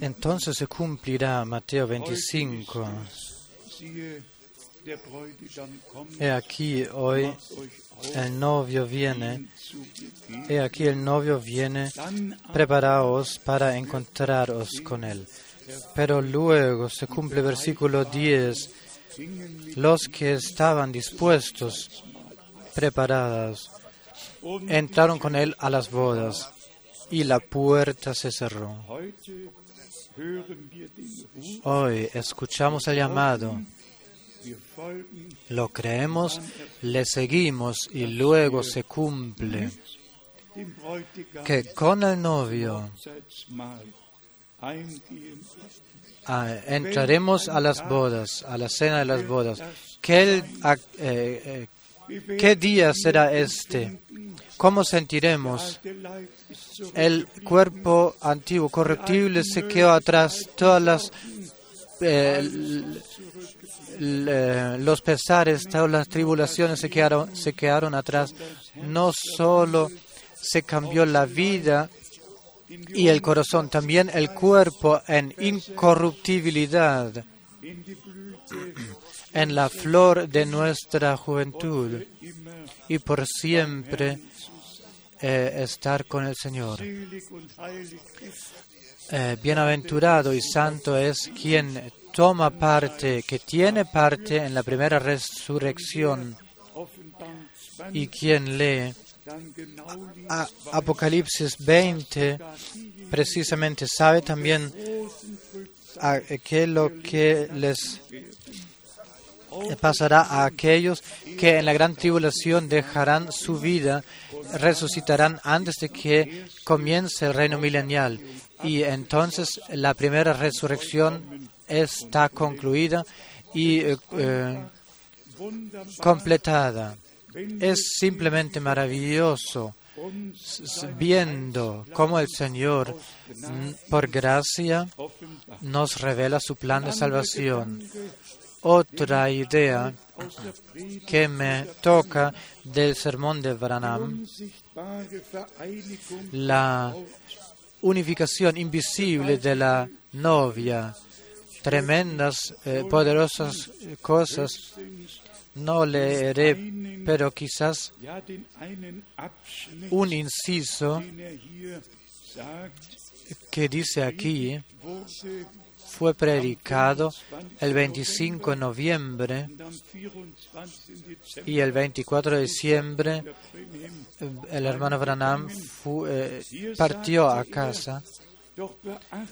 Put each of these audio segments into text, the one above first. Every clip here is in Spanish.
Entonces se cumplirá Mateo 25. Siehe, der Bräutigam kommt, He aquí hoy el novio viene. He aquí el novio viene. Preparaos para encontraros con él. Pero luego se cumple versículo 10. gingen mit Los que estaban dispuestos, preparados, und entraron con él a las bodas y la puerta se cerró. Hoy escuchamos el llamado, lo creemos, le seguimos y luego se cumple que con el novio ah, entraremos a las bodas, a la cena de las bodas. ¿Qué, el- ah, eh, eh, ¿Qué día será este? ¿Cómo sentiremos? El cuerpo antiguo, corruptible, se quedó atrás. Todas eh, eh, los pesares, todas las tribulaciones se quedaron, se quedaron atrás. No solo se cambió la vida y el corazón, también el cuerpo en incorruptibilidad, en la flor de nuestra juventud y por siempre eh, estar con el Señor. Eh, bienaventurado y santo es quien toma parte, que tiene parte en la primera resurrección y 20, quien lee Apocalipsis 20, precisamente sabe también a- que lo que les pasará a aquellos que en la gran tribulación dejarán su vida, resucitarán antes de que comience el reino milenial. Y entonces la primera resurrección está concluida y eh, eh, completada. Es simplemente maravilloso viendo cómo el Señor, mm, por gracia, nos revela su plan de salvación. Otra idea que me toca del sermón de Branham, la unificación invisible de la novia, tremendas, eh, poderosas cosas, no leeré, pero quizás un inciso que dice aquí, fue predicado el 25 de noviembre und am 24. Dezember y el 24 de diciembre eh, el hermano Branham eh, partió a casa.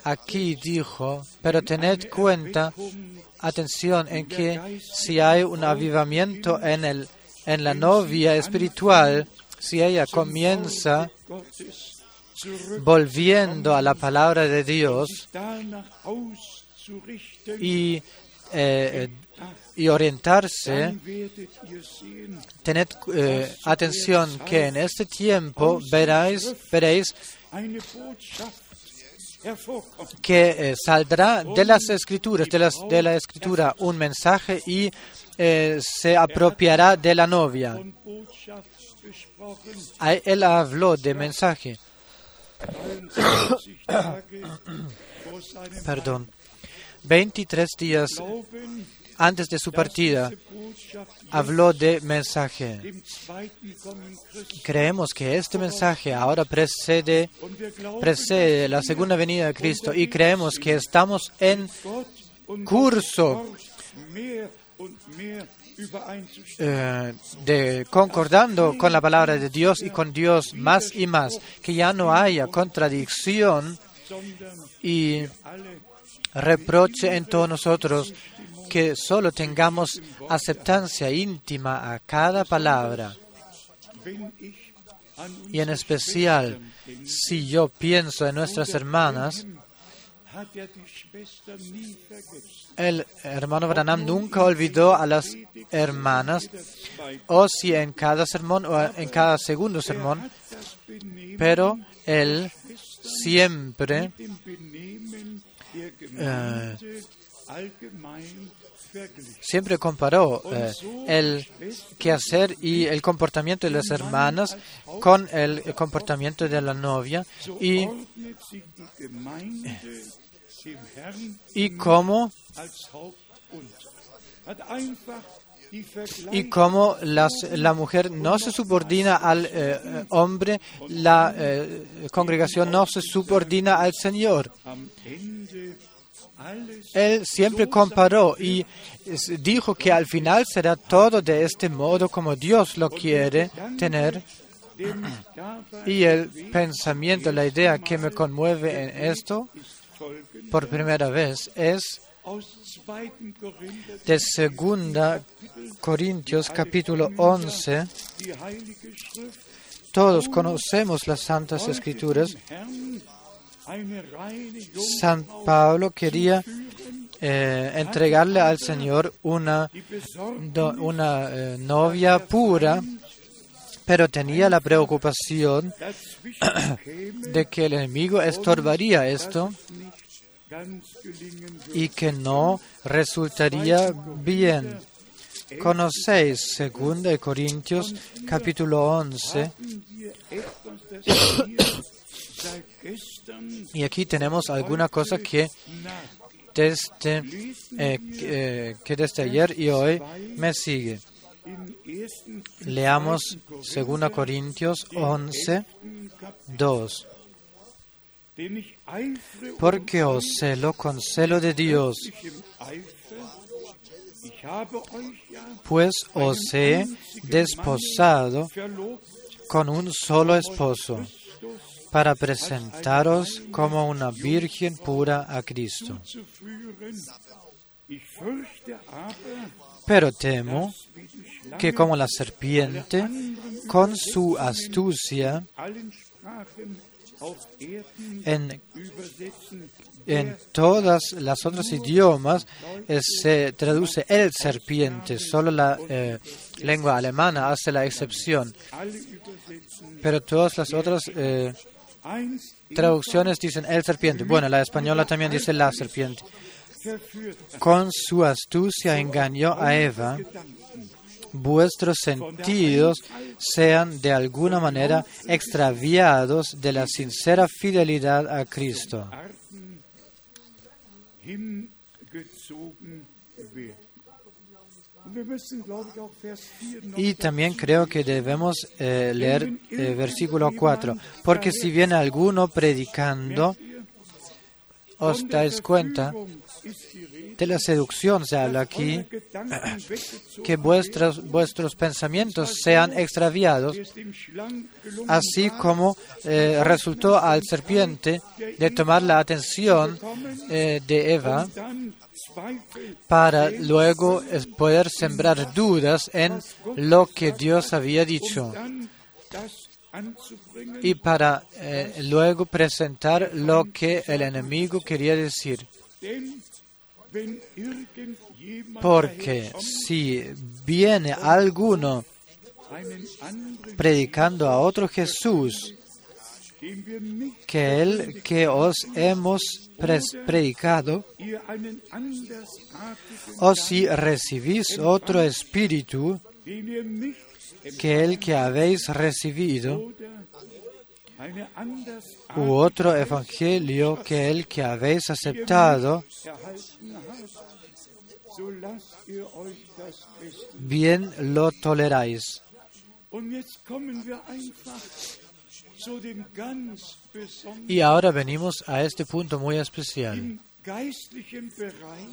Aquí dijo, pero tened cuenta, atención, en que si hay un avivamiento en, el, en la novia espiritual, si ella comienza volviendo a la palabra de Dios y, eh, y orientarse, tened eh, atención que en este tiempo veréis, veréis que eh, saldrá de las escrituras, de, las, de la escritura, un mensaje y se apropiará de la novia. Él habló de mensaje, perdón, 23 días antes de su partida, habló de mensaje. Creemos que este mensaje ahora precede, precede la segunda venida de Cristo y creemos que estamos en curso Eh, de concordando con la palabra de Dios y con Dios más y más, que ya no haya contradicción y reproche en todos nosotros, que solo tengamos aceptancia íntima a cada palabra. Y en especial, si yo pienso en nuestras hermanas, el hermano Branham nunca olvidó a las hermanas, o si en cada sermón o en cada segundo sermón, pero él siempre verglichen. siempre comparó eh, el quehacer y el comportamiento de las hermanas con el comportamiento de la novia y, y cómo y cómo las- la mujer no se subordina al eh, eh, hombre, la eh, congregación no se subordina al Señor. Él siempre comparó y dijo que al final será todo de este modo como Dios lo quiere tener. Y el pensamiento, la idea que me conmueve en esto por primera vez es 2. De Segunda Corintios capítulo 11. die Heilige Schrift Todos conocemos las Santas Escrituras. San Pablo quería eh, entregarle al Señor una, una eh, novia pura, pero tenía la preocupación de que el enemigo estorbaría esto y que no resultaría bien. Conocéis 2 Corintios capítulo 11 Haben wir etwas, das wir seit gestern y aquí tenemos alguna cosa que desde, eh, eh, que desde ayer y hoy me sigue. Leamos im 2 Corintios 11, 2. Porque os celo con celo de Dios, pues os he desposado con un solo esposo, para presentaros como una virgen pura a Cristo. Pero temo que como la serpiente, con su astucia, en, en todas las otros idiomas eh, se traduce el serpiente, solo la eh, lengua alemana hace la excepción, pero todas las otras eh, traducciones dicen el serpiente. Bueno, la española también dice la serpiente. Con su astucia engañó a Eva. Vuestros sentidos sean de alguna manera extraviados de la sincera fidelidad a Cristo. Arten hingezogen werden. Und wir müssen, glaube ich, auch Vers 4 noch Y también creo que debemos eh, leer eh, versículo 4, porque si viene alguno predicando, os dais cuenta, De la seducción se habla aquí, que vuestros, vuestros pensamientos sean extraviados, así como eh, resultó al serpiente de tomar la atención eh, de Eva para luego eh, poder sembrar dudas en lo que Dios había dicho y para luego presentar lo que el enemigo quería decir. Porque si viene alguno predicando a otro Jesús, que el que os hemos predicado, o si recibís otro espíritu que el que habéis recibido, u otro evangelio que el que habéis aceptado, bien lo toleráis. Y ahora venimos a este punto muy especial.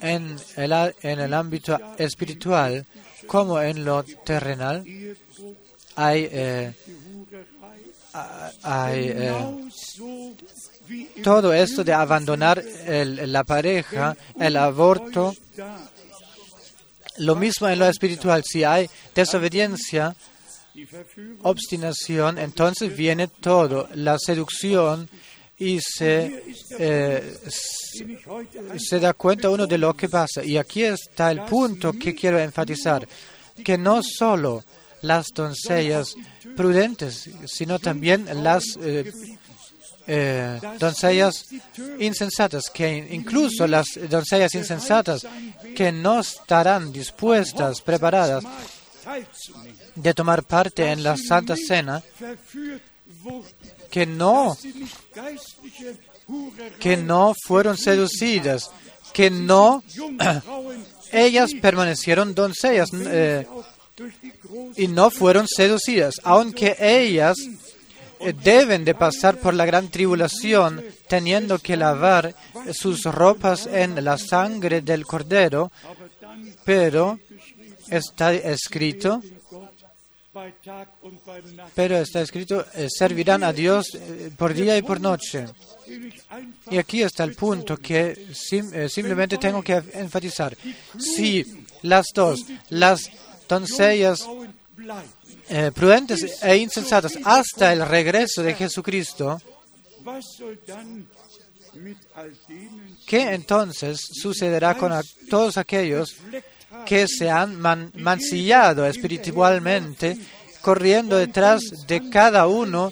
En el, en el ámbito espiritual, como en lo terrenal, hay, eh, hay eh, todo esto de abandonar la pareja, el aborto, lo mismo en lo espiritual. Si hay desobediencia, obstinación, entonces viene todo, la seducción y se, eh, se da cuenta uno de lo que pasa. Y aquí está el punto que quiero enfatizar, que no solo las doncellas prudentes, sino también las eh, eh, doncellas insensatas, que incluso las doncellas insensatas que no estarán dispuestas, preparadas de tomar parte en la Santa Cena, que no, que no fueron seducidas, que no, ellas permanecieron doncellas eh, y no fueron seducidas, aunque ellas eh, deben de pasar por la gran tribulación teniendo que lavar sus ropas en la sangre del cordero, pero está escrito, pero está escrito, eh, servirán a Dios eh, por día y por noche. Y aquí está el punto que simplemente tengo que enfatizar. Si las dos, las doncellas eh, prudentes e insensatas hasta el regreso de Jesucristo, ¿qué entonces sucederá con todos aquellos que se han mancillado espiritualmente, corriendo detrás de cada uno,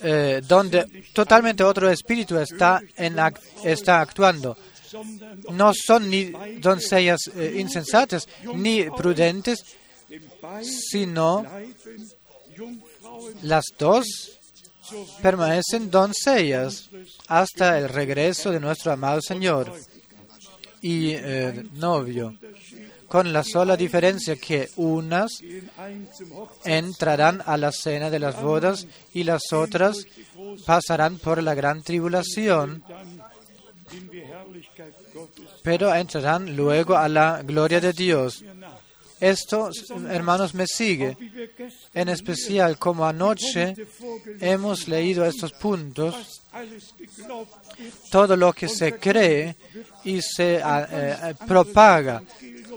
eh, donde totalmente otro espíritu está, está actuando? No son ni doncellas eh, insensatas ni prudentes, sino las dos permanecen doncellas hasta el regreso de nuestro amado Señor y eh, novio, con la sola diferencia que unas entrarán a la cena de las bodas y las otras pasarán por la gran tribulación, pero entrarán luego a la gloria de Dios. Esto, hermanos, me sigue. En especial, como anoche hemos leído estos puntos, todo lo que se cree y se ah, eh, propaga,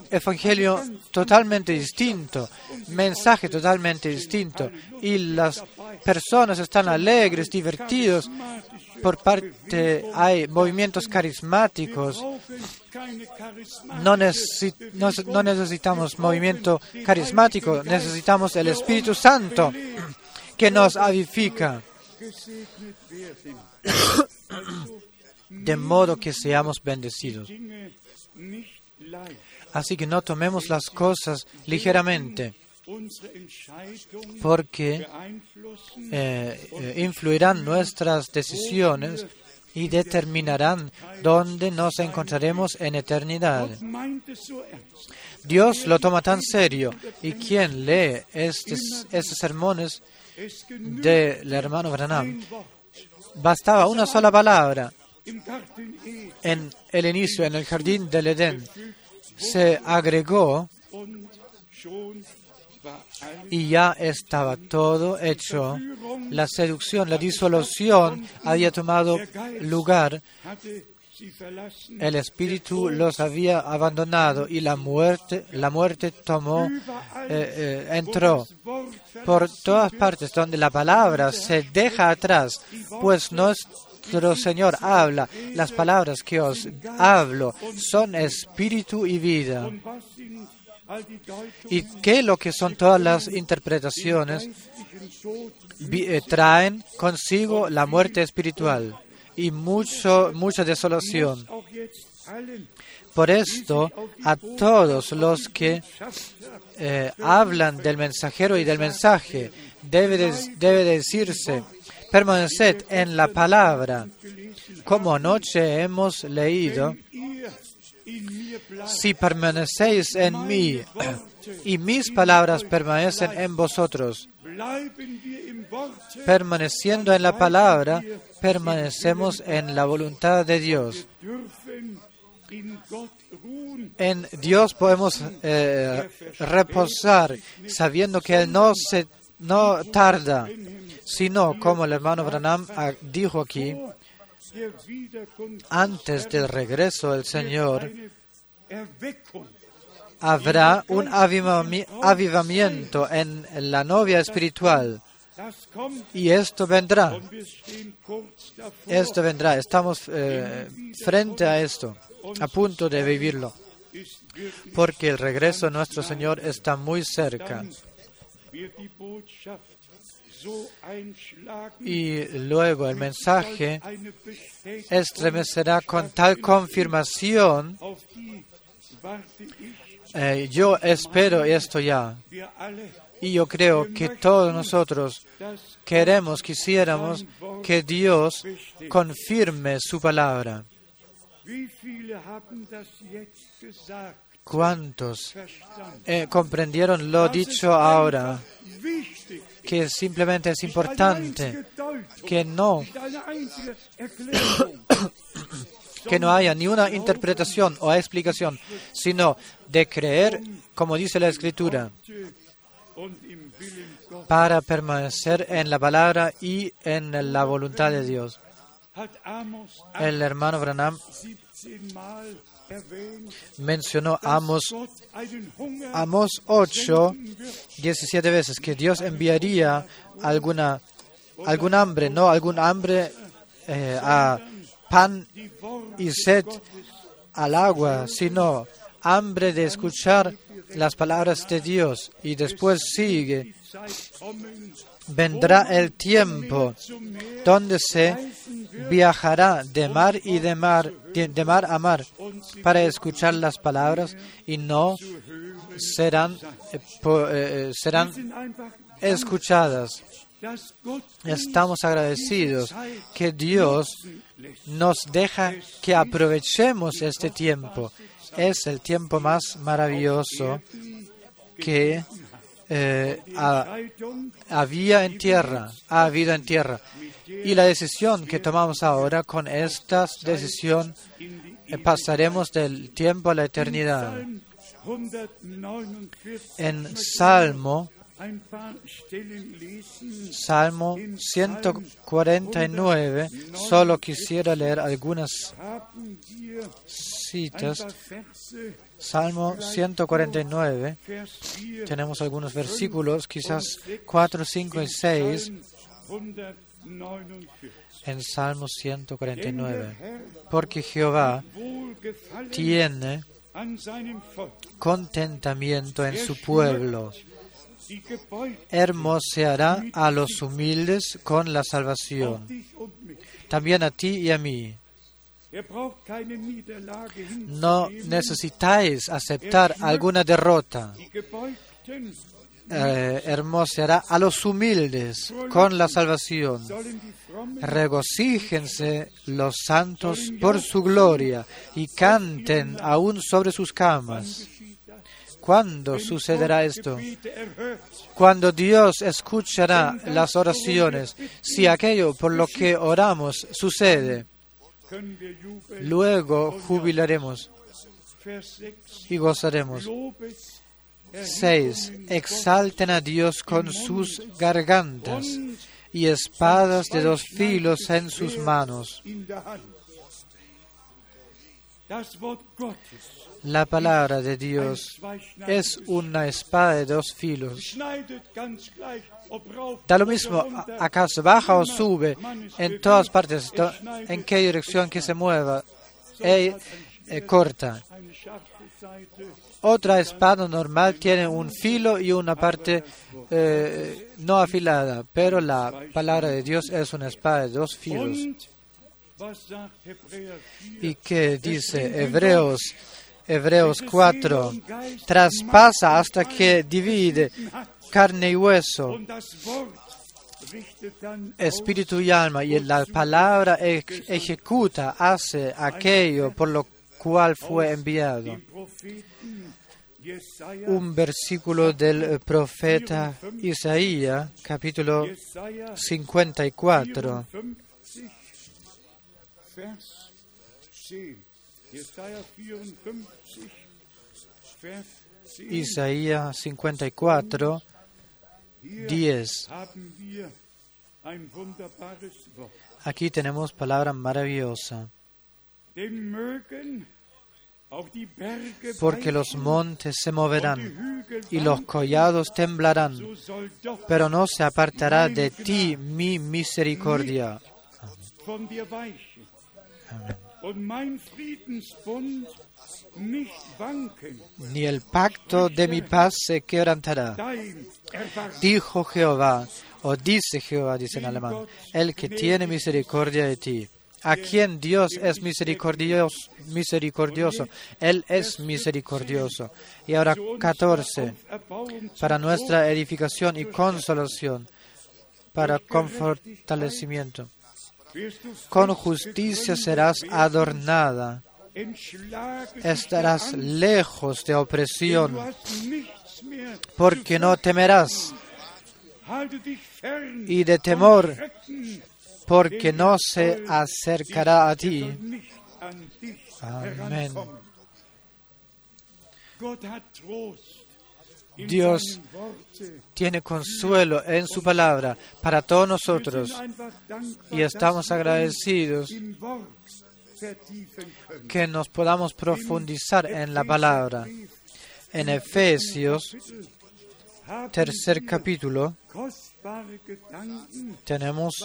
evangelio totalmente distinto, mensaje totalmente distinto, y las personas están alegres, divertidos, por parte hay movimientos carismáticos. No, no, necesitamos movimiento carismático, necesitamos el Espíritu Santo que nos avifica. De modo que seamos bendecidos. Así que no tomemos las cosas ligeramente porque eh, eh, influirán nuestras decisiones y determinarán dónde nos encontraremos en eternidad. Dios lo toma tan serio y quien lee estos, estos sermones del hermano Branham, bastaba una sola palabra en el inicio, en el jardín del Edén, se agregó y ya estaba todo hecho. La seducción, la disolución había tomado lugar. El espíritu los había abandonado y la muerte, la muerte tomó, eh, eh, entró por todas partes donde la palabra se deja atrás, pues nuestro Señor habla. Las palabras que os hablo son espíritu y vida. ¿Y qué lo que son todas las interpretaciones? Eh, traen consigo la muerte espiritual y mucho, mucha desolación. Por esto, a todos los que eh, hablan del mensajero y del mensaje, debe, debe decirse, permaneced en la palabra, como anoche hemos leído, si permanecéis en mí y mis palabras permanecen en vosotros, permaneciendo en la palabra, permanecemos en la voluntad de Dios. En Dios podemos eh, reposar sabiendo que Él no, se, no tarda, sino como el hermano Branham ah, dijo aquí, antes del regreso del Señor, habrá un avivamiento en la novia espiritual. Y esto vendrá. Esto vendrá. Estamos eh, frente a esto, a punto de vivirlo. Porque el regreso de nuestro Señor está muy cerca. Y luego el mensaje estremecerá con tal confirmación. Eh, yo espero esto ya. Y yo creo que todos nosotros queremos, quisiéramos que Dios confirme su palabra. ¿Cuántos eh, comprendieron lo dicho ahora? Que simplemente es importante que no, que no haya ni una interpretación o explicación, sino de creer, como dice la Escritura, para permanecer en la palabra y en la voluntad de Dios. El hermano Branham 17 Mal erwähnt, mencionó Amos, Amos 8, senden wird, 17 veces, que Dios enviaría alguna, algún hambre, no algún hambre eh, a pan y sed al agua, sino hambre de escuchar las palabras de Dios. Y después sigue, vendrá el tiempo donde se viajará de mar y de mar, de, mar a mar, para escuchar las palabras y no serán, eh, eh, eh, serán escuchadas. Estamos agradecidos que Dios nos deja que aprovechemos este tiempo. Es el tiempo más maravilloso que eh, había en tierra, ha habido en tierra. Y la decisión que tomamos ahora, con esta decisión eh, pasaremos del tiempo a la eternidad. Psalm 149 En Salmo, Salmo 149, solo quisiera leer algunas citas. Salmo 149, Vers 4 tenemos algunos versículos, quizás 4, 5 y 6 Psalm 149. en Salmo Denn der 149. Herr Porque Jehová tiene contentamiento en su pueblo. Hermoseará a los humildes con la salvación. También a ti y a mí. No necesitáis aceptar alguna derrota. Eh, hermoseará a los humildes con la salvación. Regocíjense los santos por su gloria y canten aún sobre sus camas. ¿Cuándo sucederá esto? Cuando Dios escuchará las oraciones, si aquello por lo que oramos sucede, luego jubilaremos Vers 6. y gozaremos. Lobes 6. Exalten a Dios con sus gargantas y espadas de dos filos en sus manos. La palabra de Dios es una espada de dos filos. Da lo mismo, acaso baja o sube, en todas partes, en qué dirección que se mueva, eh, corta. Otra espada normal tiene un filo y una parte eh, no afilada, pero la palabra de Dios es una espada de dos filos. Und was sagt Hebräer 4? ¿Y qué dice Hebreos, Hebreos 4? Traspasa hasta que divide carne y hueso, espíritu y alma, y la palabra ejecuta, hace aquello por lo cual fue enviado. Un versículo del profeta Isaías, capítulo Jesaja 54, Isaías 54, Hier 10. haben wir ein wunderbares Wort. Aquí tenemos palabra maravillosa. Porque los montes se moverán y los collados temblarán, pero no se apartará de ti mi misericordia. dir ni el pacto de mi paz se quebrantará. Dijo Jehová, o dice Jehová, dice en alemán, el que tiene misericordia de ti. A quien Dios es misericordioso, misericordioso, Él es misericordioso. Y ahora 14, Erbauung para nuestra edificación y consolación, para confortalecimiento. Con justicia serás adornada, estarás lejos de opresión, porque no temerás, y de temor, porque no se acercará a ti. Amén. Dios. Tiene consuelo en su palabra para todos nosotros y estamos agradecidos que nos podamos profundizar en la palabra. En Efesios, tercer capítulo, tenemos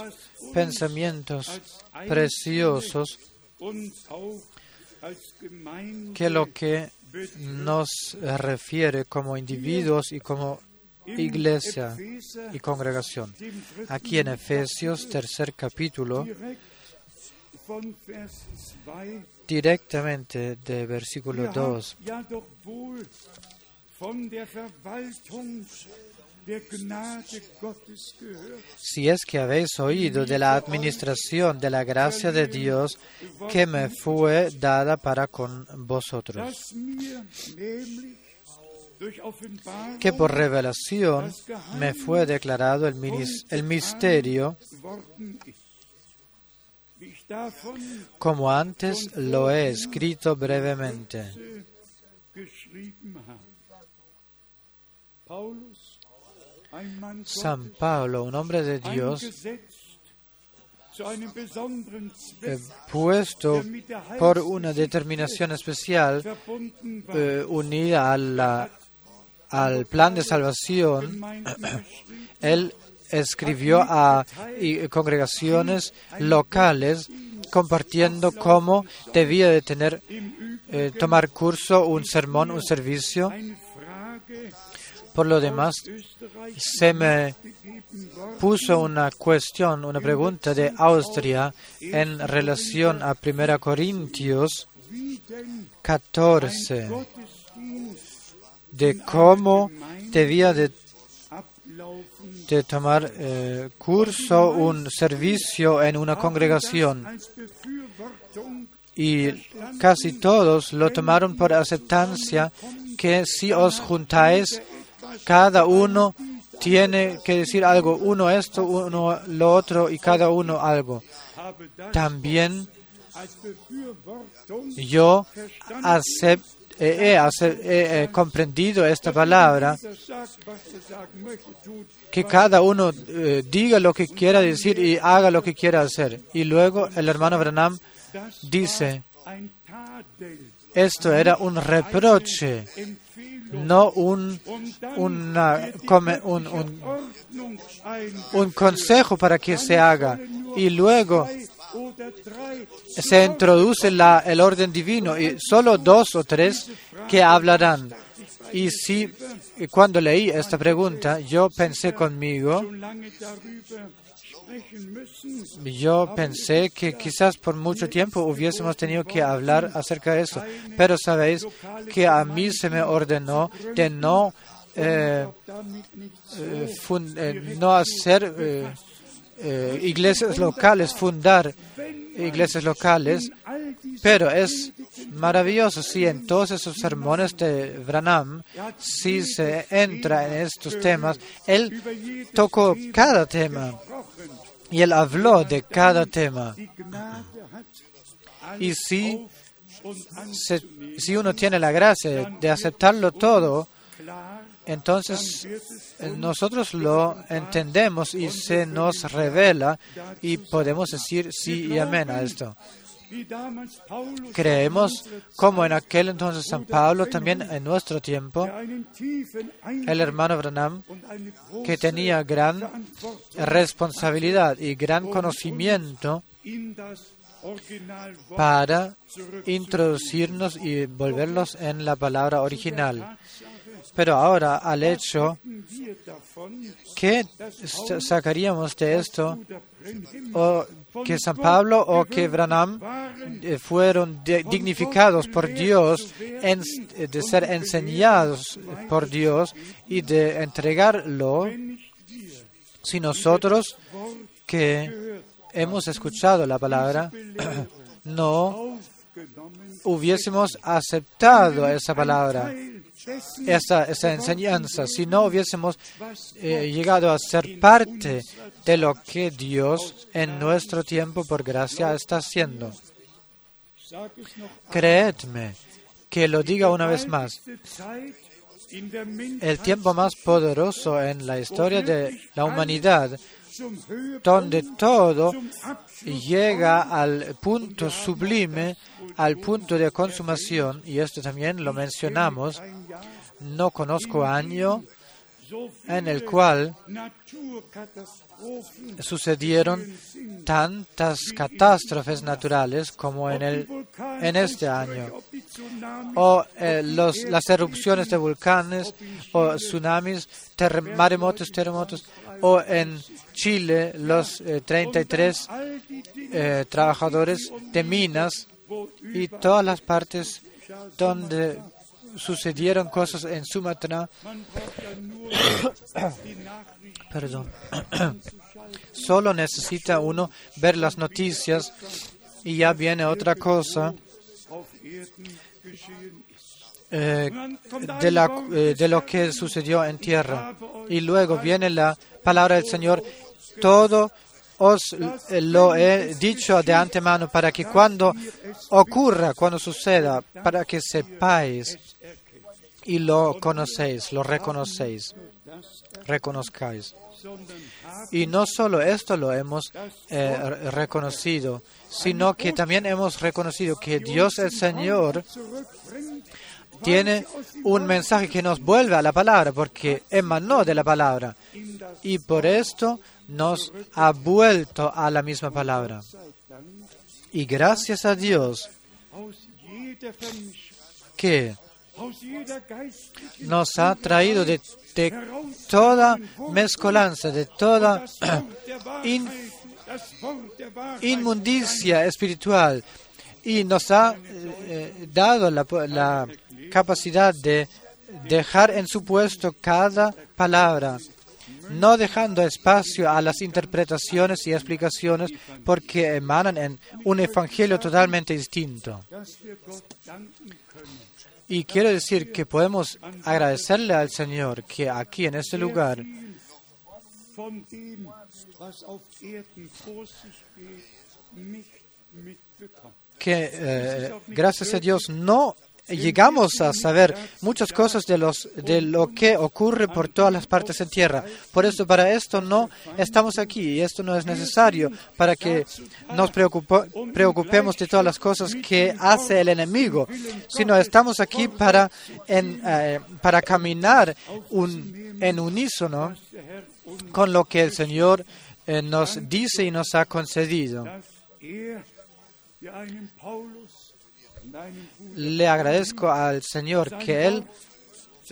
pensamientos preciosos que lo que nos refiere como individuos y como iglesia y congregación. Aquí en Efesios, tercer capítulo, direkt von Vers 2 directamente de versículo Wir 2. Gnade Gottes gehört. Si es que habéis oído de la administración de la gracia de Dios que me fue dada para con vosotros, que por revelación me fue declarado el, misterio, como antes lo he escrito brevemente. San Pablo, un hombre de Dios, puesto por una determinación especial eh, unida al plan de salvación, él escribió a congregaciones locales compartiendo cómo debía de tener, eh, tomar curso, un sermón, un servicio. Por lo demás, se me puso una cuestión, una pregunta de Austria en relación a 1 Corintios wie denn 14, Gottesdienst de cómo debía de, tomar eh, curso, un servicio en una congregación. Y casi todos lo tomaron por aceptancia que si os juntáis, cada uno tiene que decir algo, uno esto, uno lo otro y cada uno algo. También yo eh, he, he, comprendido esta palabra, que cada uno eh, diga lo que quiera decir y haga lo que quiera hacer. Y luego el hermano Branham dice, esto era un reproche, no un, un, un, un consejo para que se haga. Y luego se introduce la, el orden divino y solo dos o tres que hablarán. Y si cuando leí esta pregunta, yo pensé conmigo, yo pensé que quizás por mucho tiempo hubiésemos tenido que hablar acerca de eso. Pero sabéis que a mí se me ordenó de no, eh, eh, eh, no hacer eh, iglesias locales, fundar iglesias locales, pero es maravilloso si en todos esos sermones de Branham, si se entra en estos temas, él tocó cada tema y él habló de cada tema. Y si, se- si uno tiene la gracia de, aceptarlo todo, entonces eh, nosotros lo entendemos y se nos revela y podemos decir sí y amén a esto. Creemos como en aquel entonces San Pablo, también en nuestro tiempo, el hermano Branham, que tenía gran responsabilidad y gran conocimiento para introducirnos y volverlos en la palabra original. Pero ahora al hecho que sa- sacaríamos de esto o que San Pablo o que Branham eh, fueron dignificados por Dios de ser enseñados por Dios y de entregarlo si nosotros que hemos escuchado la palabra no hubiésemos aceptado esa palabra, Esa, esa enseñanza, si no hubiésemos eh, llegado a ser parte de lo que Dios en nuestro tiempo por gracia está haciendo. Creedme que lo diga una vez más. El tiempo más poderoso en la historia de la humanidad, donde todo llega al punto sublime, al punto de consumación, y esto también lo mencionamos, no conozco año en el cual sucedieron tantas catástrofes naturales como en, el, en este año. o eh, las erupciones de volcanes o tsunamis, terre- maremotos, terremotos, o en Chile los eh, 33 all die Dinge, eh, trabajadores de minas y todas las partes donde sucedieron cosas en Sumatra, perdón, solo necesita uno ver las noticias y ya viene otra cosa eh, de, la, eh, de lo que sucedió en tierra. Y luego viene la palabra del Señor, todo os lo he dicho de antemano para que cuando ocurra, cuando suceda, para que sepáis y lo conocéis, lo reconocéis, reconozcáis. Y no solo esto lo hemos eh, re- reconocido, sino que también hemos reconocido que Dios el Señor tiene un mensaje que nos vuelve a la palabra, porque emanó de la palabra. Y por esto nos ha vuelto a la misma palabra. Y gracias a Dios que nos ha traído de, toda mezcolanza, de toda inmundicia espiritual y nos ha eh, eh, dado la, la capacidad de dejar en su puesto cada palabra, no dejando espacio a las interpretaciones y explicaciones porque emanan en un evangelio totalmente distinto. Y quiero decir que podemos agradecerle al Señor que aquí en este lugar que eh, gracias a Dios no llegamos a saber muchas cosas de los de lo que ocurre por todas las partes en tierra. Por eso para esto no estamos aquí y esto no es necesario para que nos preocupemos de todas las cosas que hace el enemigo, sino estamos aquí para eh, para caminar en unísono con lo que el Señor eh, nos dice y nos ha concedido. Le agradezco al Señor que Él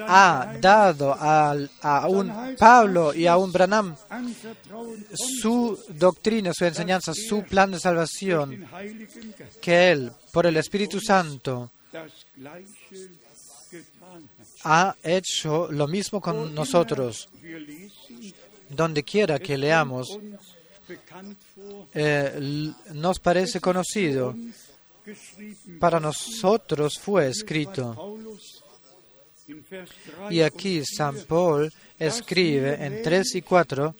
ha dado al- a un Pablo y a un Branham su doctrina, su enseñanza, su plan de salvación, que Él, por el Espíritu Santo, ha hecho lo mismo con nosotros. Donde quiera que leamos, eh, nos parece conocido. Para nosotros fue escrito. Paulus in Vers 3 Y aquí San Paul escribe en 3 y 4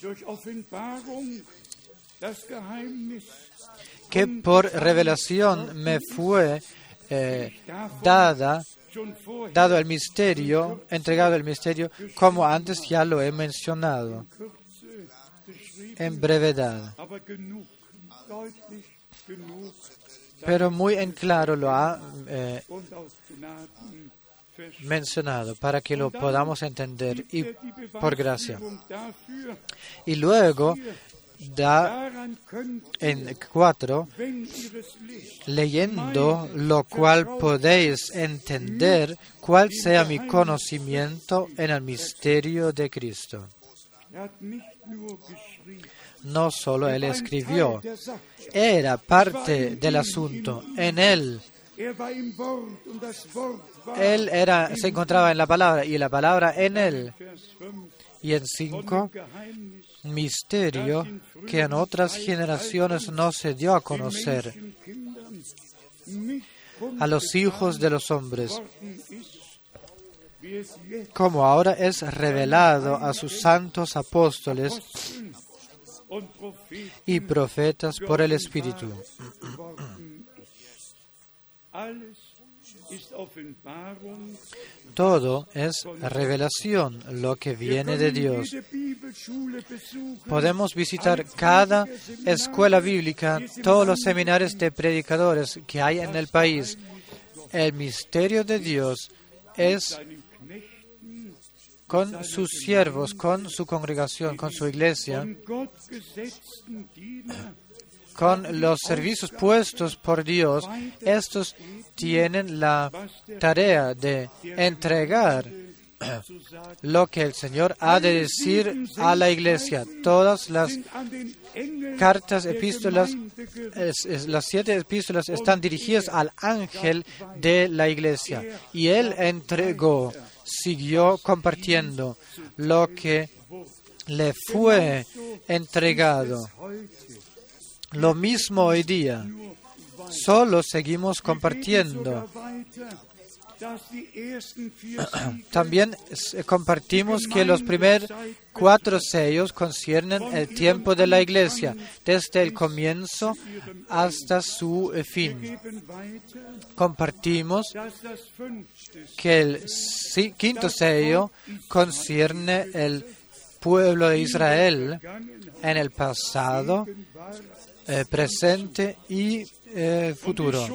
durch Offenbarung das Geheimnis que por revelación me fue eh, dada, dado el misterio, entregado el misterio, como antes ya lo he mencionado, en brevedad. Pero muy en claro lo ha eh, mencionado para que lo podamos entender y por gracia. Y luego da en 4, wenn ihr es lest, leyendo lo cual podéis entender cuál sea mi conocimiento en el misterio de Cristo. No solo él escribió, era parte del asunto. En él, él era, se encontraba en la palabra y la palabra en él. Vers 5, Y en von 5, dem Geheimnis misterio que en otras generaciones no se dio a conocer a los hijos de los hombres, como ahora es revelado a sus santos apóstoles y profetas por el Espíritu. Todo es revelación, lo que viene de Dios. Podemos visitar cada escuela bíblica, todos los seminarios de predicadores que hay en el país. El misterio de Dios es con sus siervos, con su congregación, con su iglesia, con los servicios puestos por Dios. Estos tienen la tarea de entregar lo que el Señor ha de decir a la iglesia. Todas las cartas, epístolas, las siete epístolas están dirigidas al ángel de la iglesia. Y él entregó, siguió compartiendo lo que le fue entregado. Lo mismo hoy día. Solo seguimos compartiendo. También eh, compartimos que los primeros cuatro sellos conciernen el tiempo de la iglesia, desde el comienzo hasta su eh, fin. Compartimos que el quinto sello concierne el pueblo de Israel en el pasado, eh, presente y eh, futuro.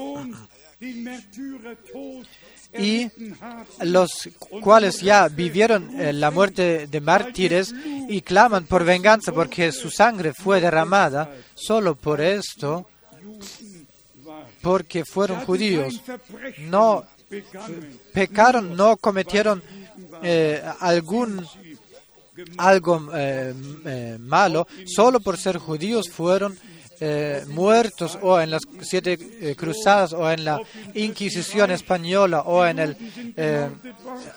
Y los cuales ya vivieron eh, la muerte de mártires y claman por venganza porque su sangre fue derramada, solo por esto, porque fueron judíos, no pecaron, no cometieron eh, algún algo eh, malo, solo por ser judíos fueron eh, muertos o en las siete eh, cruzadas o en la Inquisición española o en el eh,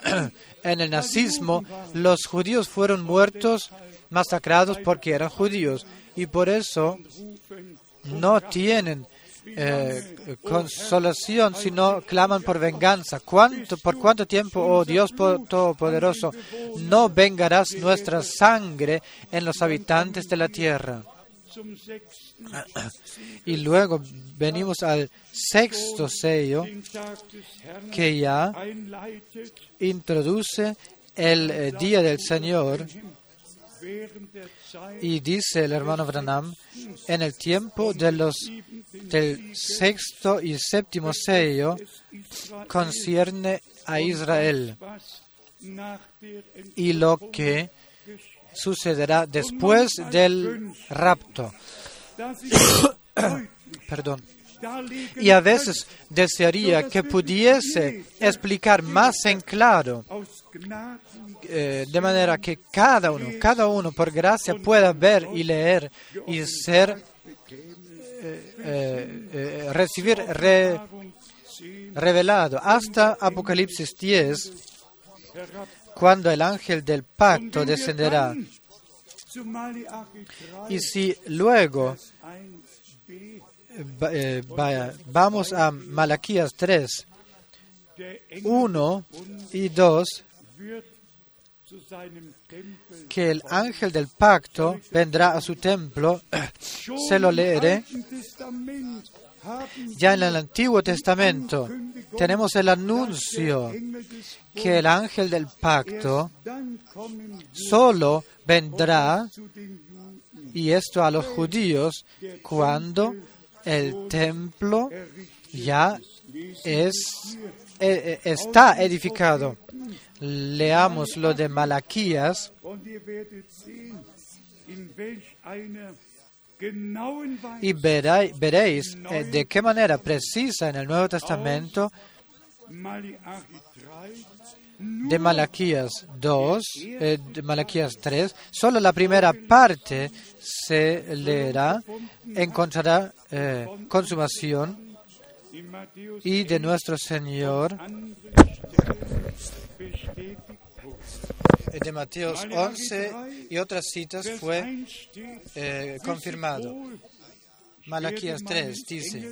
en el nazismo, los judíos fueron muertos, masacrados porque eran judíos y por eso no tienen consolación, sino claman por venganza. ¿Cuánto, ¿Por cuánto tiempo, oh Dios po- Todopoderoso, no vengarás nuestra sangre en los habitantes de la tierra? Y luego venimos al sexto sello que ya introduce el eh, día del Señor. Y dice el hermano Branham, en el tiempo de los, del sexto y séptimo sello concierne a Israel y lo que sucederá después del rapto. Perdón. Y a veces desearía que pudiese explicar más en claro, eh, de manera que cada uno, cada uno por gracia pueda ver y leer y ser, eh, eh, recibir re- Erfahrung 10 revelado hasta Apocalipsis 10, herab. Cuando el ángel del pacto descenderá. dann zu Malachi 3, Y si luego 1b, va- eh, va- vamos a Malaquías 3, der Engel 1 y 2, wird zu seinem Tempel que el ángel del pacto vendrá a su templo, se lo leeré. Ya en el Antiguo Testamento tenemos el anuncio que el ángel del pacto solo vendrá, y esto a los judíos, cuando el templo ya es, eh, eh, está edificado. Leamos lo de Malaquías y veréis eh, de qué manera precisa en el Nuevo Testamento 3 de Malaquías 2, eh, de Malaquías 3, solo la primera parte se leerá, encontrará eh, consumación y de nuestro Señor, de Mateos 11 y otras citas fue 1 steht, eh, "Wisset confirmado. Malaquías 3 dice,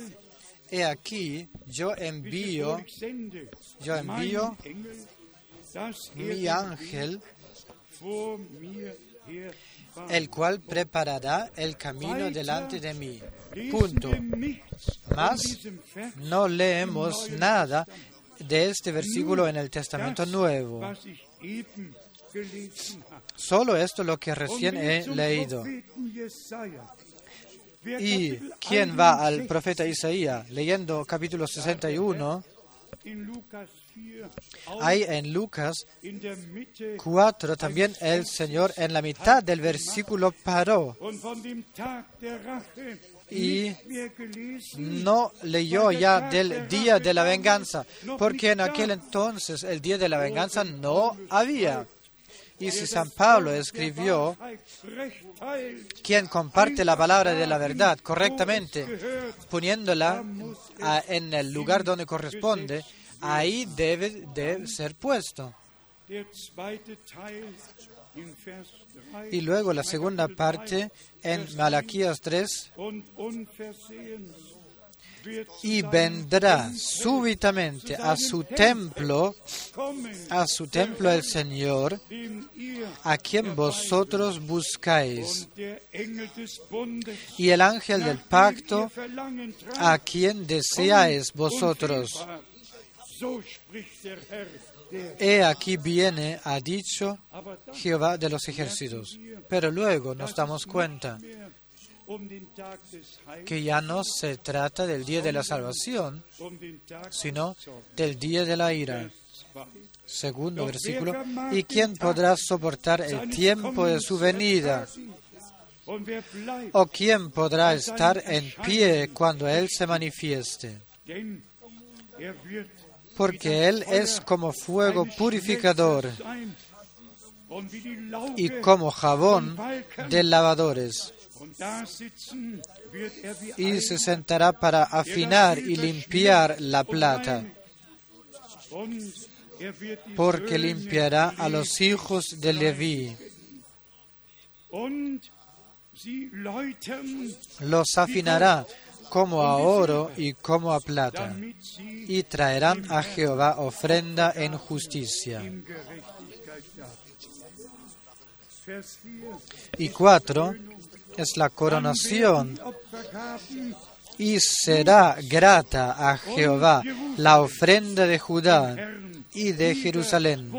He aquí, yo envío yo envío er mi ángel, bahnt." el cual preparará el camino delante de mí. Punto. Más no leemos nada de este versículo en el Testamento Nuevo. Solo esto lo que recién he leído. ¿Y quién va al 61 profeta Isaías leyendo capítulo 61? in Lukas 4, Hay en Lucas in der Mitte 4 también el Señor en la mitad del versículo paró Y no leyó ya del día de la venganza, porque en aquel entonces el día de la venganza no había. Y si San Pablo escribió, quien comparte la palabra de la verdad correctamente, poniéndola a- en el lugar donde corresponde, ahí debe de ser puesto. der zweite Teil in Vers 3 Y luego la segunda parte en Malaquías 3, und unversehens wird y vendrá súbitamente a su templo, a su templo el Señor, a quien vosotros buscáis, y el ángel del pacto, a quien deseáis vosotros. He aquí viene, ha dicho Jehová de los ejércitos. Pero luego nos damos cuenta que ya no se trata del día de la salvación, sino del día de la ira. Vers 2. Segundo versículo. ¿Y quién podrá soportar el tiempo de su venida? ¿O quién podrá estar en pie cuando Él se manifieste? Porque Él es como fuego purificador y como jabón de lavadores. Y se sentará para afinar y limpiar la plata, porque limpiará a los hijos de Leví. Los afinará como a oro y como a plata, y traerán a Jehová ofrenda en justicia. in Gerechtigkeit darstellen. Vers 4. Y cuatro es la coronación y será grata a Jehová la ofrenda de Judá y de Jerusalén,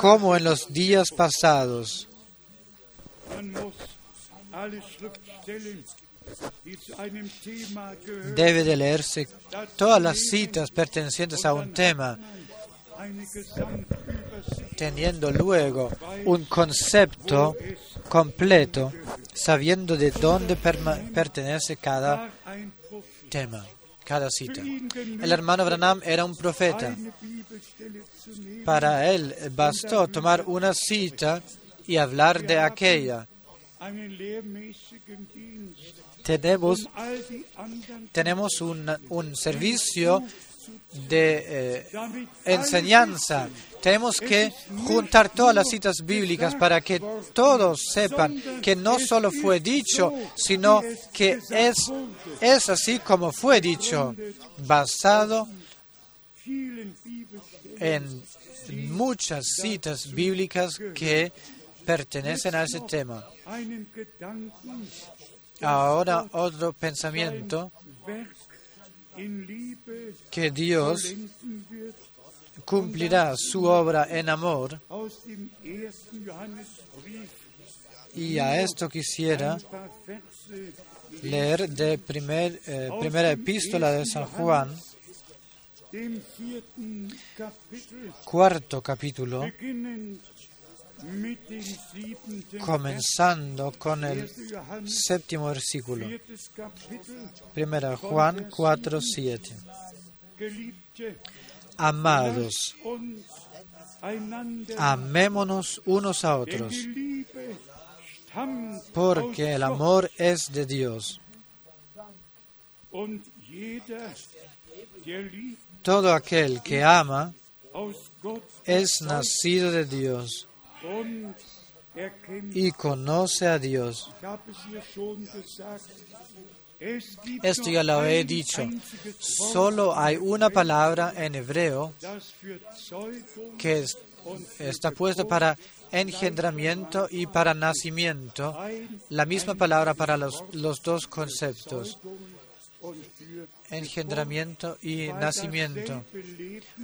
como en los días pasados. Debe de leerse todas las citas pertenecientes a un tema, teniendo luego un concepto completo, sabiendo de dónde pertenece cada tema, cada cita. El hermano Branham era un profeta. Para él bastó tomar una cita y hablar de aquella. Tenemos, tenemos un, un servicio de eh, enseñanza. Tenemos que juntar todas las citas bíblicas para que todos sepan que no solo fue dicho, sino que es, es así como fue dicho, basado en muchas citas bíblicas que pertenecen a ese tema. Ahora otro pensamiento que Dios cumplirá su obra en amor y a esto quisiera leer de primer, eh, primera epístola de San Juan, cuarto capítulo, comenzando con el 1. Johannes séptimo versículo. 4. Kapitel. Primera Juan 4, 7. Geliebte, Amados, amémonos unos a otros, porque el amor es de Dios. Todo aquel que ama es nacido de Dios. Y conoce a Dios. Esto ya lo he dicho. Solo hay una palabra en hebreo que está puesta para engendramiento y para nacimiento, la misma palabra para los, dos conceptos, engendramiento y nacimiento,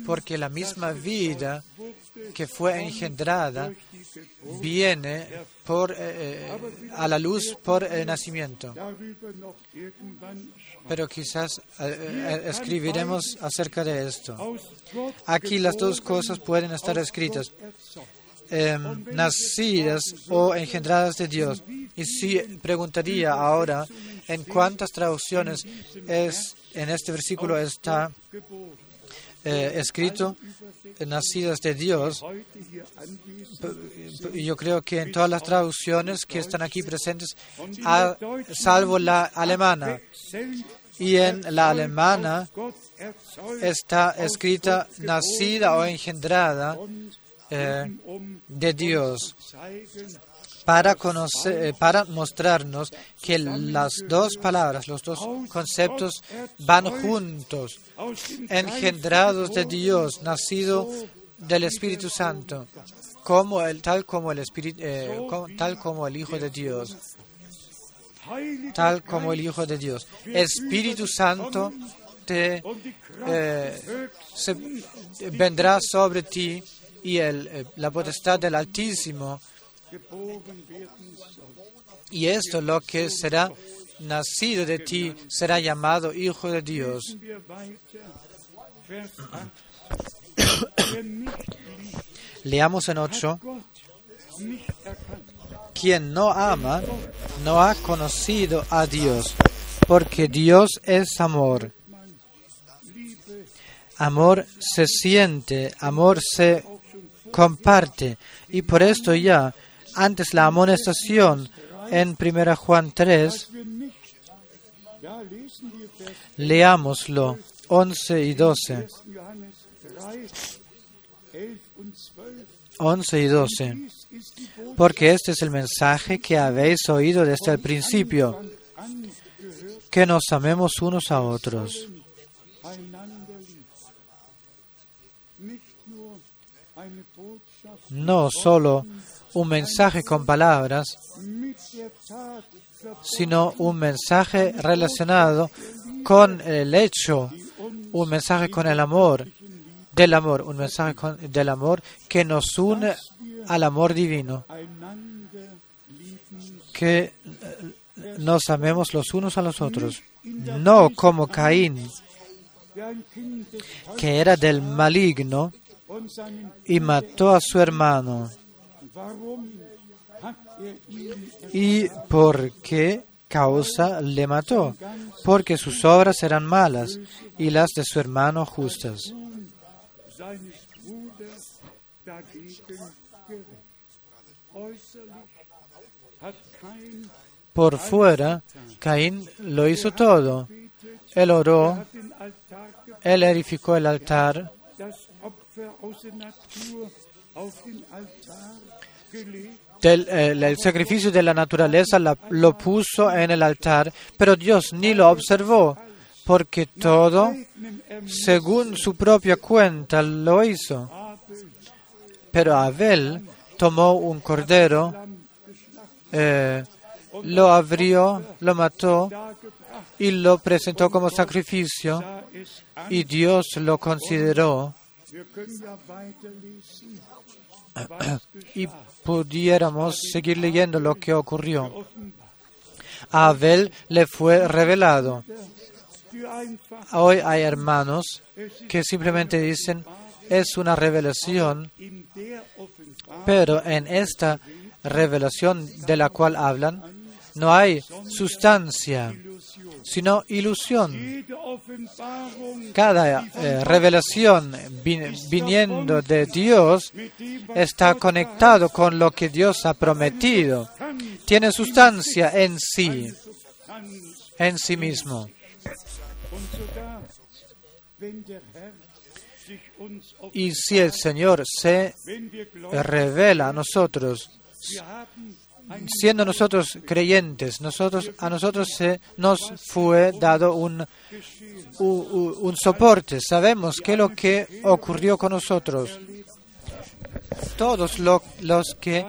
porque la misma vida que fue engendrada viene eh, eh, a la luz por el nacimiento. irgendwann schreiben. Pero quizás eh, eh, escribiremos acerca de esto. Aquí las dos cosas pueden estar escritas, Em, nacidas o engendradas de Dios. Y si preguntaría ahora en cuántas traducciones es en este versículo está eh, escrito nacidas de Dios, yo creo que en todas las traducciones que están aquí presentes, salvo la alemana, y en la alemana está escrita nacida o engendrada eh, de Dios. para, conocer, eh, para mostrarnos que las dos palabras, los dos conceptos van juntos, engendrados de Dios, nacido del Espíritu Santo, como el, tal, como el Espíritu, eh, tal como el Hijo de Dios, tal como el Hijo de Dios. Espíritu Santo te vendrá sobre ti y el, eh, la potestad del Altísimo. Y esto lo que será nacido de ti será llamado Hijo de Dios. Lesen wir weiter, Vers 8. Wer nicht liebt, Leamos en 8. Gott nicht erkannt. Quien no ama no ha conocido a Dios, porque Dios es amor. Amor se siente, amor se comparte. Y por esto ya, antes la amonestación en 1 Juan 3, dass wir nicht, ja, lesen wir Vers leámoslo 11 y 12. 1. Johannes 3, 11 und 12. 11 y 12. Dies ist die Botschaft, Porque este es el mensaje que habéis oído desde el principio, que nos amemos unos a otros. No solo un mensaje con palabras, sino un mensaje relacionado con el hecho, un mensaje con el amor, del amor, un mensaje con- del amor que nos une al amor divino, que eh, nos amemos los unos a los otros, no como Caín, que era del maligno y mató a su hermano. Er ¿Y por qué causa le mató? Porque sus obras eran malas y las de su hermano justas. Por fuera, Caín lo hizo todo. Él oró, él edificó el altar, del- el, sacrificio de la naturaleza lo puso en el altar, pero Dios ni lo observó, porque todo, según su propia cuenta, lo hizo. Pero Abel tomó un cordero, eh, lo abrió, lo mató y lo presentó como sacrificio y Dios lo consideró Y pudiéramos seguir leyendo lo que ocurrió. A Abel le fue revelado. Hoy hay hermanos que simplemente dicen es una revelación, pero en esta revelación de la cual hablan, no hay sustancia, sino ilusión. Cada eh, revelación vi- viniendo de Dios está conectado con lo que Dios ha prometido. Tiene sustancia en sí, en sí mismo. Y si el Señor se revela a nosotros, siendo nosotros creyentes, nosotros a nosotros se nos fue dado un, un soporte. Sabemos qué es lo que ocurrió con nosotros. Todos lo- los que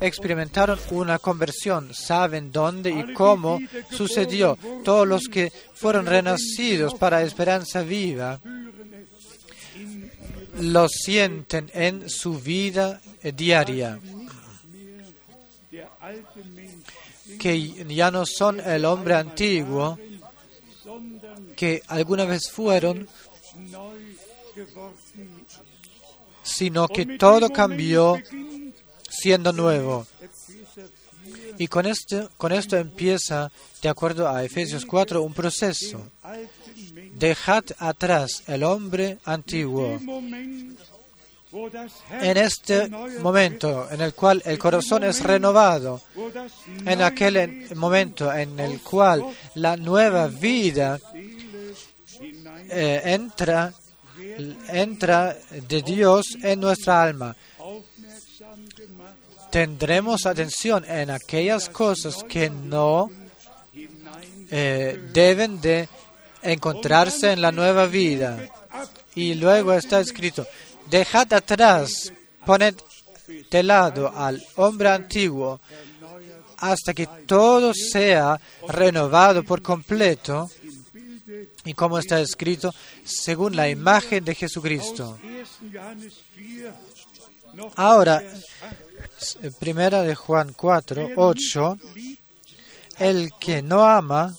experimentaron una conversión saben dónde y cómo sucedió. Todos los que fueron renacidos para esperanza viva lo sienten en su vida diaria. Que ya no son el hombre antiguo que alguna vez fueron, sino que todo cambió siendo nuevo. Epheser 4 Y con esto, con esto empieza, de acuerdo a Efesios 4, un proceso. Dejad atrás el hombre antiguo. En este momento en el cual el corazón es renovado, en aquel momento en el cual la nueva vida eh, entra, entra de Dios en nuestra alma, tendremos atención en aquellas cosas que no eh, deben de encontrarse en la nueva vida. Y luego está escrito, dejad atrás, poned de lado al hombre antiguo hasta que todo sea renovado por completo. Y como está escrito, según la imagen de Jesucristo. 1. Johannes 4 noch Ahora, primera de Juan 4, 8, el que no ama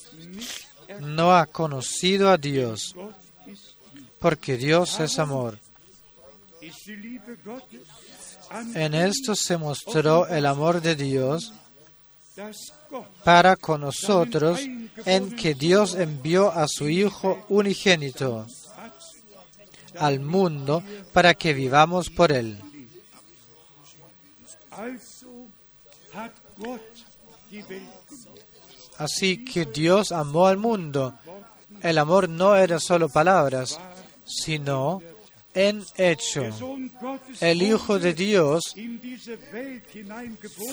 no ha conocido a Dios, porque Dios es amor. En esto se mostró el amor de Dios para con nosotros, en que Dios envió a su Hijo unigénito al mundo para que vivamos por él. Así que Dios amó al mundo. El amor no era solo palabras, sino en hecho. El Hijo de Dios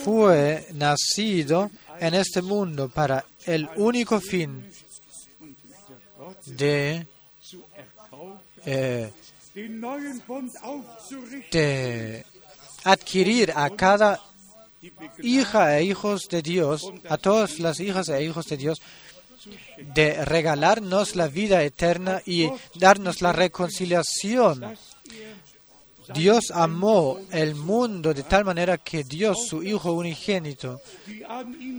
fue nacido en este mundo para el único fin de, eh, de adquirir a cada hija e hijos de Dios, a todas las hijas e hijos de Dios, de regalarnos la vida eterna y darnos la reconciliación. Dios amó el mundo de tal manera que dio su Hijo unigénito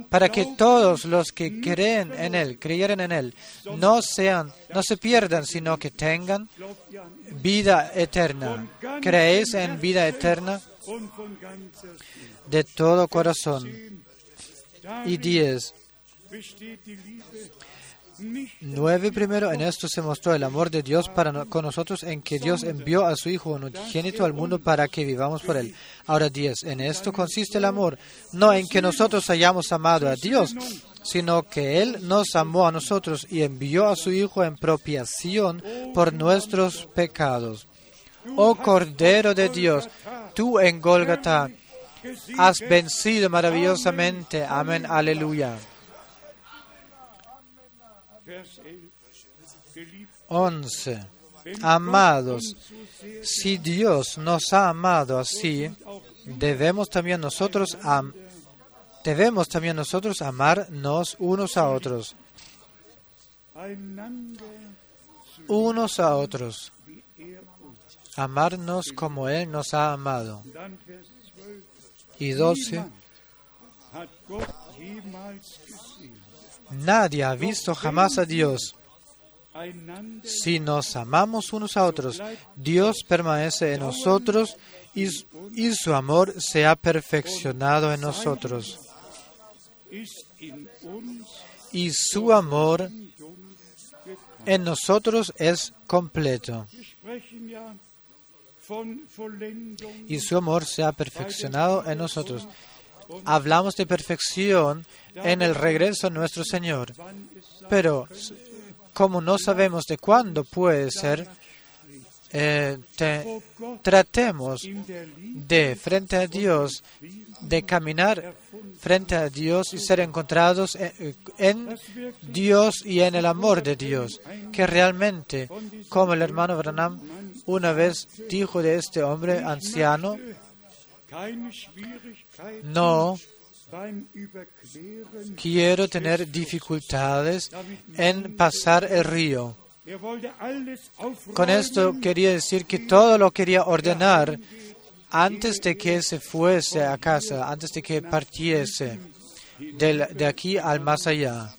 para que todos los que creen en Él, creyeran en Él, no sean, no se pierdan, sino que tengan vida eterna. ¿Creéis en vida eterna? De todo corazón. Y Darin 10. 9 primero, en esto se mostró el amor de Dios para con nosotros en que Dios envió a su Hijo unigénito al mundo para que vivamos por Él. Ahora 10, en esto consiste el amor, no en que nosotros hayamos amado a Dios, sino que Él nos amó a nosotros y envió a su Hijo en propiación por nuestros pecados. Oh Cordero de Dios, tú en Golgata has vencido maravillosamente. Amén, aleluya. 11. wenn Amados, si Dios nos ha amado así, debemos también nosotros am- debemos también nosotros amarnos unos a otros, unos a otros, amarnos como Él nos ha amado. Dann Vers 12. Y 12. Niemand hat Gott jemals gesehen. Nadie ha visto jamás a Dios, Si nos amamos unos a otros, Dios permanece en nosotros y, su amor se ha perfeccionado en nosotros. Y su amor en nosotros es completo. Y su amor se ha perfeccionado en nosotros. Hablamos de perfección en el regreso a nuestro Señor. Pero como no sabemos de cuándo puede ser, eh, tratemos de frente a Dios, de caminar frente a Dios y ser encontrados en, en Dios y en el amor de Dios, que realmente, como el hermano Branham una vez dijo de este hombre anciano, no. Quiero tener dificultades en pasar el río. Er Con esto quería decir que todo lo quería ordenar antes de que se fuese a casa, antes de que partiese del- de aquí al más allá.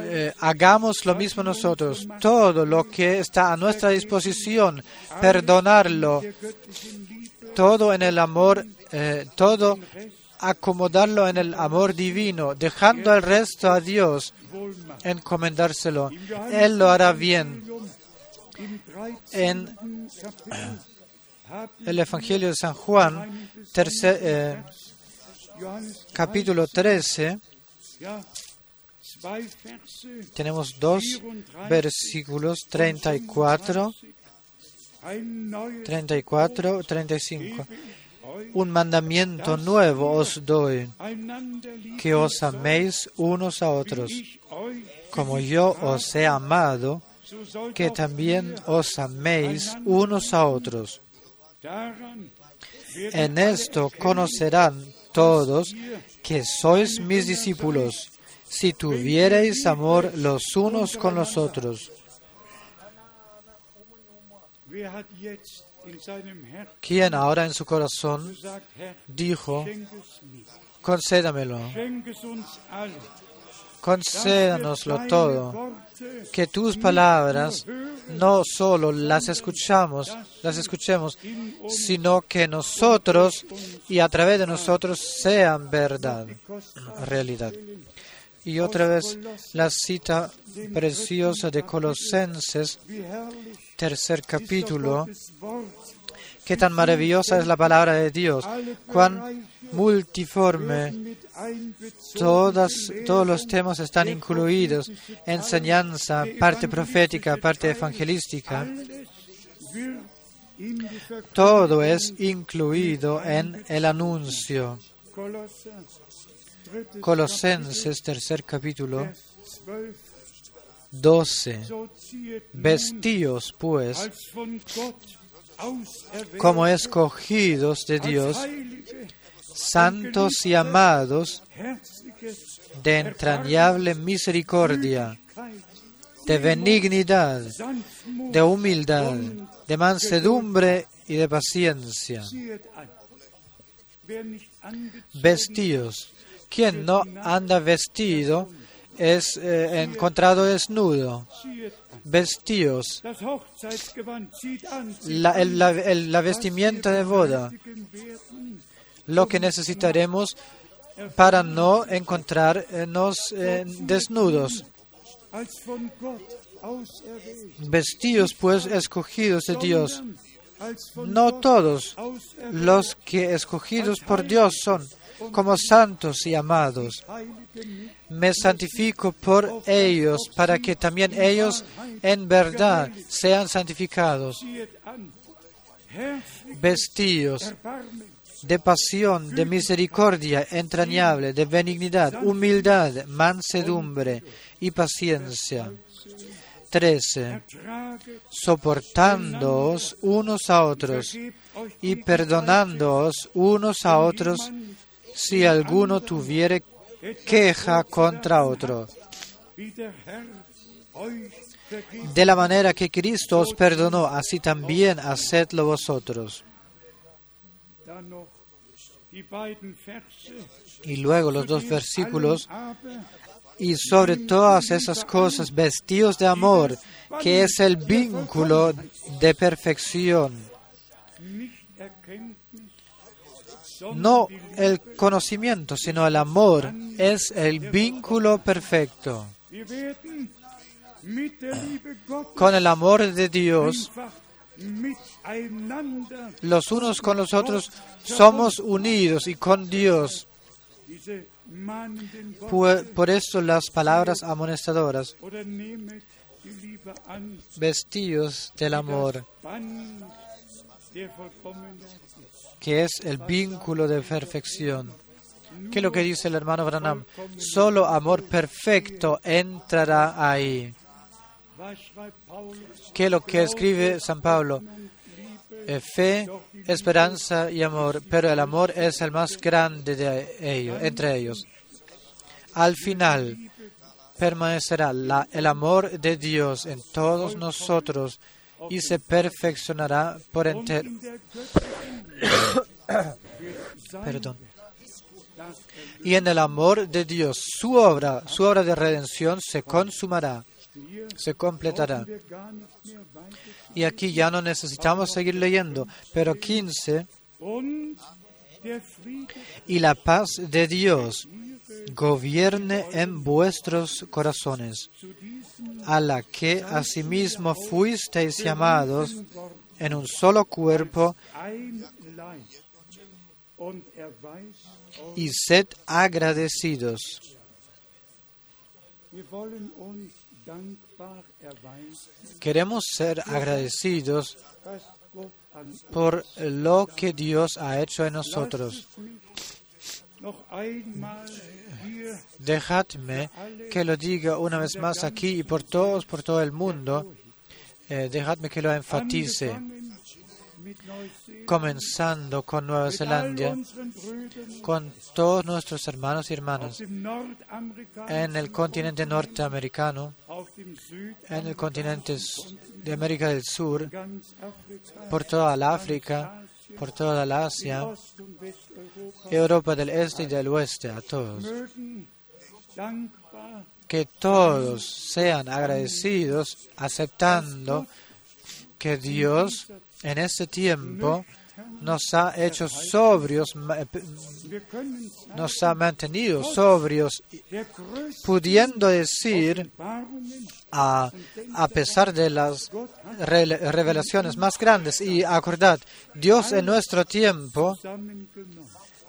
Eh, hagamos lo mismo nosotros. Todo lo que está a nuestra disposición, perdonarlo, todo en el amor, eh, todo acomodarlo en el amor divino, dejando el resto a Dios, encomendárselo. Él lo hará bien. Im 13. En haben el Evangelio de San Juan, eh, capítulo 13, ja, zwei Verse, tenemos dos 34 versículos 34, 25. Ein neues 34, 35. gebe ich euch, Un mandamiento nuevo os doy, que os améis unos a otros. Como yo os he amado, que también os améis unos a otros. En esto conocerán todos que sois mis discípulos, si tuviereis amor los unos con los otros. Quien ahora en su corazón dijo, concédamelo, concédanoslo todo, que tus palabras no solo las escuchamos, las escuchemos, sino que nosotros y a través de nosotros sean verdad, realidad. Y otra vez la cita preciosa de Colosenses, tercer capítulo, qué tan maravillosa es la palabra de Dios, cuán multiforme Todas, todos los temas están incluidos. Enseñanza, parte profética, parte evangelística. Todo es incluido en el anuncio. Colosenses, tercer capítulo, Vers 12, 12. so ziehet nun Vestíos, pues, como escogidos de Dios, santos y amados, de entrañable misericordia,Keit, de benignidad, de humildad, de mansedumbre y de paciencia. Vestíos. Quien no anda vestido es eh, encontrado desnudo. zieht La, el- el- vestimenta de boda. Lo que necesitaremos para no encontrarnos eh, desnudos. Gott auserwählt, Vestíos pues escogidos de Dios. No todos los que escogidos por Dios son como santos y amados. Me santifico por ellos para que también ellos en verdad sean santificados. Vestidos de pasión, de misericordia entrañable, de benignidad, humildad, mansedumbre y paciencia. 13. ertraget, Soportándoos unos a otros y perdonándoos unos a otros si alguno tuviere queja contra otro. De la manera que Cristo os perdonó, así también hacedlo vosotros. Y luego los dos versículos y sobre todas esas cosas vestidos de amor, que es el vínculo de perfección. No el conocimiento, sino el amor es el vínculo perfecto. Con el amor de Dios, los unos con los otros somos unidos y con Dios. Por, por eso las palabras amonestadoras, vestidos del amor, que es el vínculo de perfección. ¿Qué es lo que dice el hermano Branham? Solo amor perfecto entrará ahí. ¿Qué es lo que escribe San Pablo? Eh, fe, esperanza y amor, pero el amor es el más grande de ellos, entre ellos. Al final permanecerá la- el amor de Dios en todos nosotros y se perfeccionará por entero. Perdón. er Y en el amor de Dios, su obra, su obra de redención se consumará, se completará. Y aquí ya no necesitamos seguir leyendo, pero 15, Und der Friede y la paz de Dios gobierne en vuestros corazones, a la que asimismo fuisteis llamados en un solo cuerpo, er y sed agradecidos. Queremos ser agradecidos por lo que Dios ha hecho en nosotros. Dejadme que lo diga una vez más aquí y por todos, por todo el mundo. Eh, dejadme que lo enfatice, comenzando con Nueva Zelanda, con todos nuestros hermanos y hermanas en el continente norteamericano, en el continente de América del Sur, por toda la África, por toda la Asia, Europa del Este y del Oeste, a todos. Que todos sean agradecidos aceptando que Dios en este tiempo nos ha hecho sobrios, eh, nos ha mantenido sobrios, pudiendo decir, a, a pesar de las re- revelaciones más grandes, y acordad, Dios en nuestro tiempo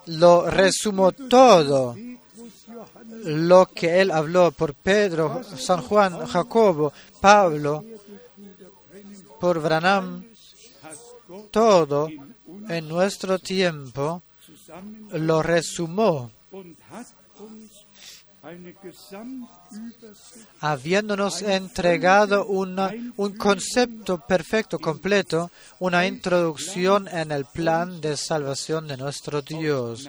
lo resumó todo, lo que él habló por Pedro, San Juan, Jacobo, Pablo, por Branham, todo en nuestro tiempo lo resumó, habiéndonos entregado un concepto perfecto, completo, una introducción en el plan de salvación de nuestro Dios.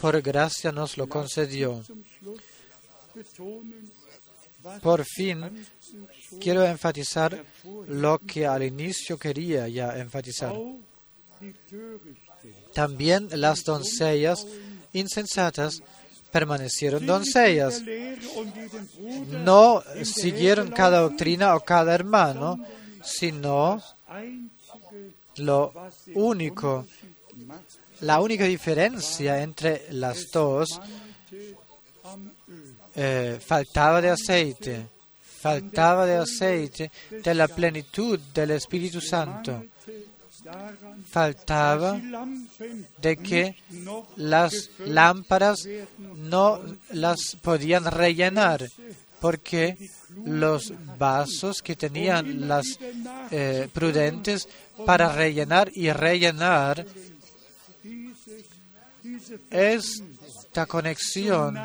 Por gracia nos lo concedió. Por fin, quiero enfatizar lo que al inicio quería ya enfatizar. También las doncellas insensatas permanecieron doncellas. No siguieron cada doctrina o cada hermano, sino lo único, la única diferencia entre las dos, eh, faltaba de aceite, faltaba de aceite de la plenitud del Espíritu Santo, faltaba de que las lámparas no las podían rellenar porque los vasos que tenían las eh, prudentes para rellenar y rellenar esta conexión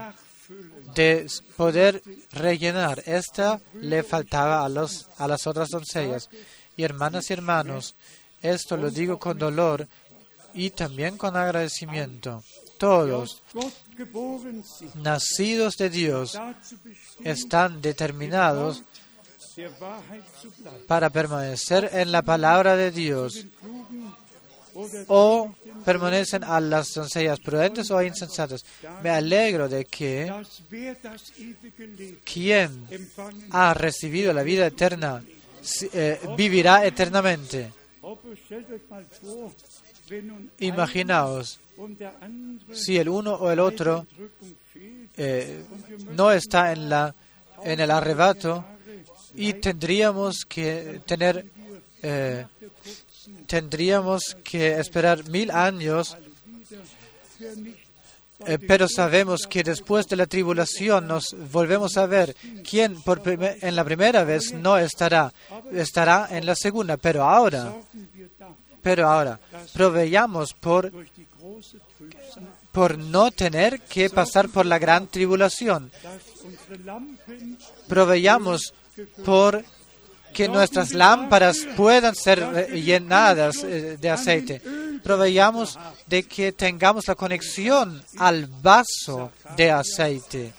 de poder rellenar esta le faltaba a los a las otras doncellas. Y hermanas y hermanos esto lo digo con dolor y también con agradecimiento todos nacidos de Dios están determinados para permanecer en la palabra de Dios o permanecen a las doncellas prudentes o insensatas. Me alegro de que quien ha recibido la vida eterna eh, vivirá eternamente. Imaginaos si el uno o el otro eh, no está en, el arrebato y tendríamos que tener eh, tendríamos que esperar mil años eh, pero sabemos que después de la tribulación nos volvemos a ver quién en la primera vez no estará estará en la segunda pero ahora pero ahora proveyamos por por no tener que pasar por la gran tribulación. Proveyamos por que nuestras lámparas puedan ser eh, llenadas eh, de aceite. Proveyamos de que tengamos la conexión al vaso de aceite.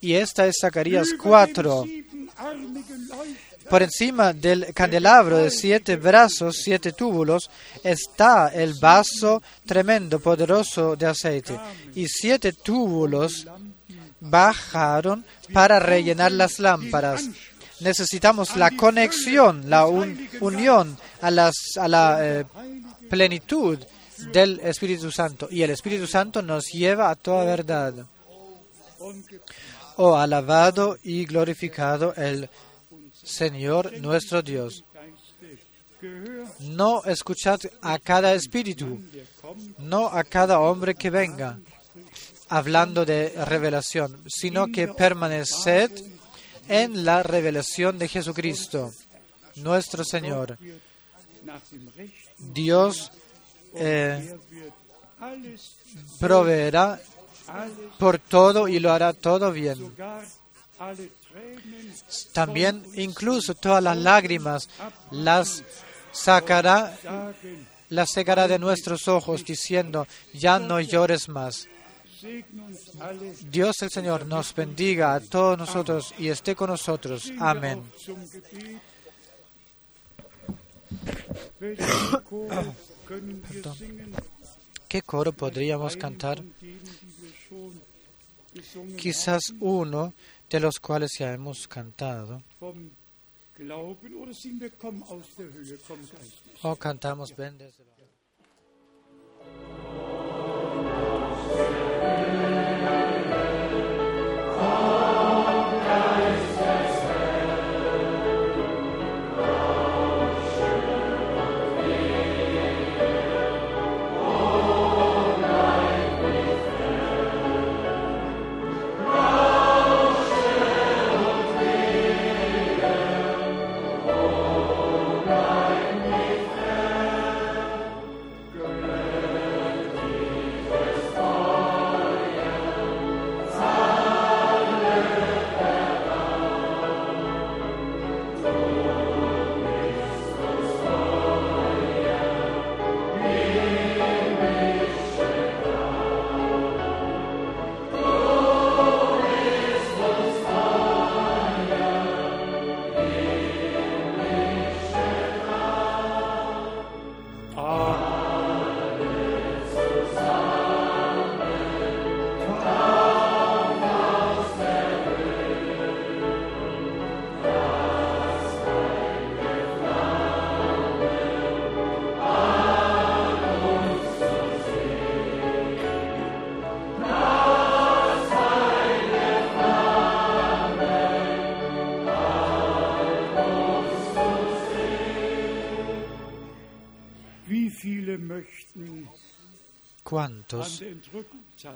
Y esta es Zacarías 4. siebenarmige Leuchter Por encima del candelabro de siete brazos, siete túbulos, está el vaso tremendo, poderoso de aceite. Y siete túbulos bajaron para rellenar las lámparas. Necesitamos la conexión, la un- unión a, las, a la eh, plenitud del Espíritu Santo. Y el Espíritu Santo nos lleva a toda verdad. Oh, alabado y glorificado el Señor nuestro Dios. No escuchad a cada espíritu, no a cada hombre que venga, hablando de revelación, sino que permaneced en la revelación de Jesucristo, nuestro Señor. Dios eh, er proveerá por todo y lo hará todo bien. También incluso todas las lágrimas las sacará, las secará de nuestros ojos, diciendo, ya no llores más. Dios el Señor nos bendiga a todos nosotros y esté con nosotros. Amén. ¿Qué coro podríamos cantar? Quizás uno de los cuales ya hemos cantado. vom Glauben oder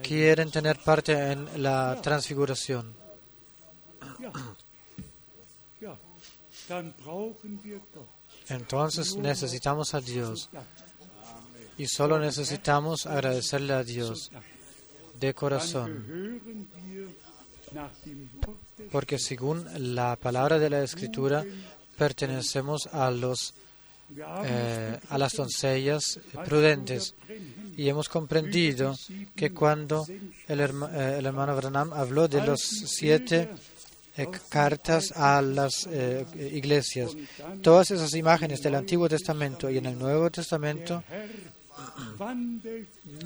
Quieren tener parte en la transfiguración? Entonces necesitamos a Dios. Y solo necesitamos agradecerle a Dios de corazón, porque según la palabra de la Escritura pertenecemos a los eh, a las doncellas prudentes y hemos comprendido que cuando eh, el hermano Branham habló de los siete eh, cartas a las eh, iglesias, todas esas imágenes del Antiguo Testamento y en el Nuevo Testamento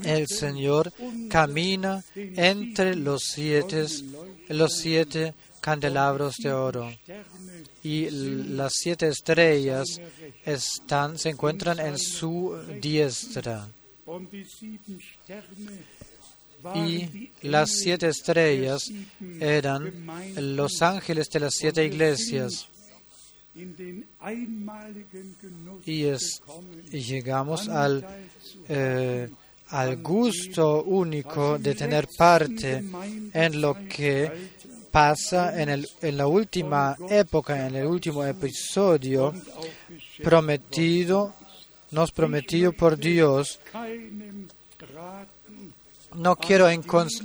El Señor camina entre los siete, los siete candelabros de oro y las siete estrellas están, se encuentran en su diestra. Y las siete estrellas eran los ángeles de las siete iglesias. Y, es, llegamos al, eh, al gusto único de tener parte en lo que pasa en, el, en la última época, en el último episodio prometido, nos prometido por Dios. No quiero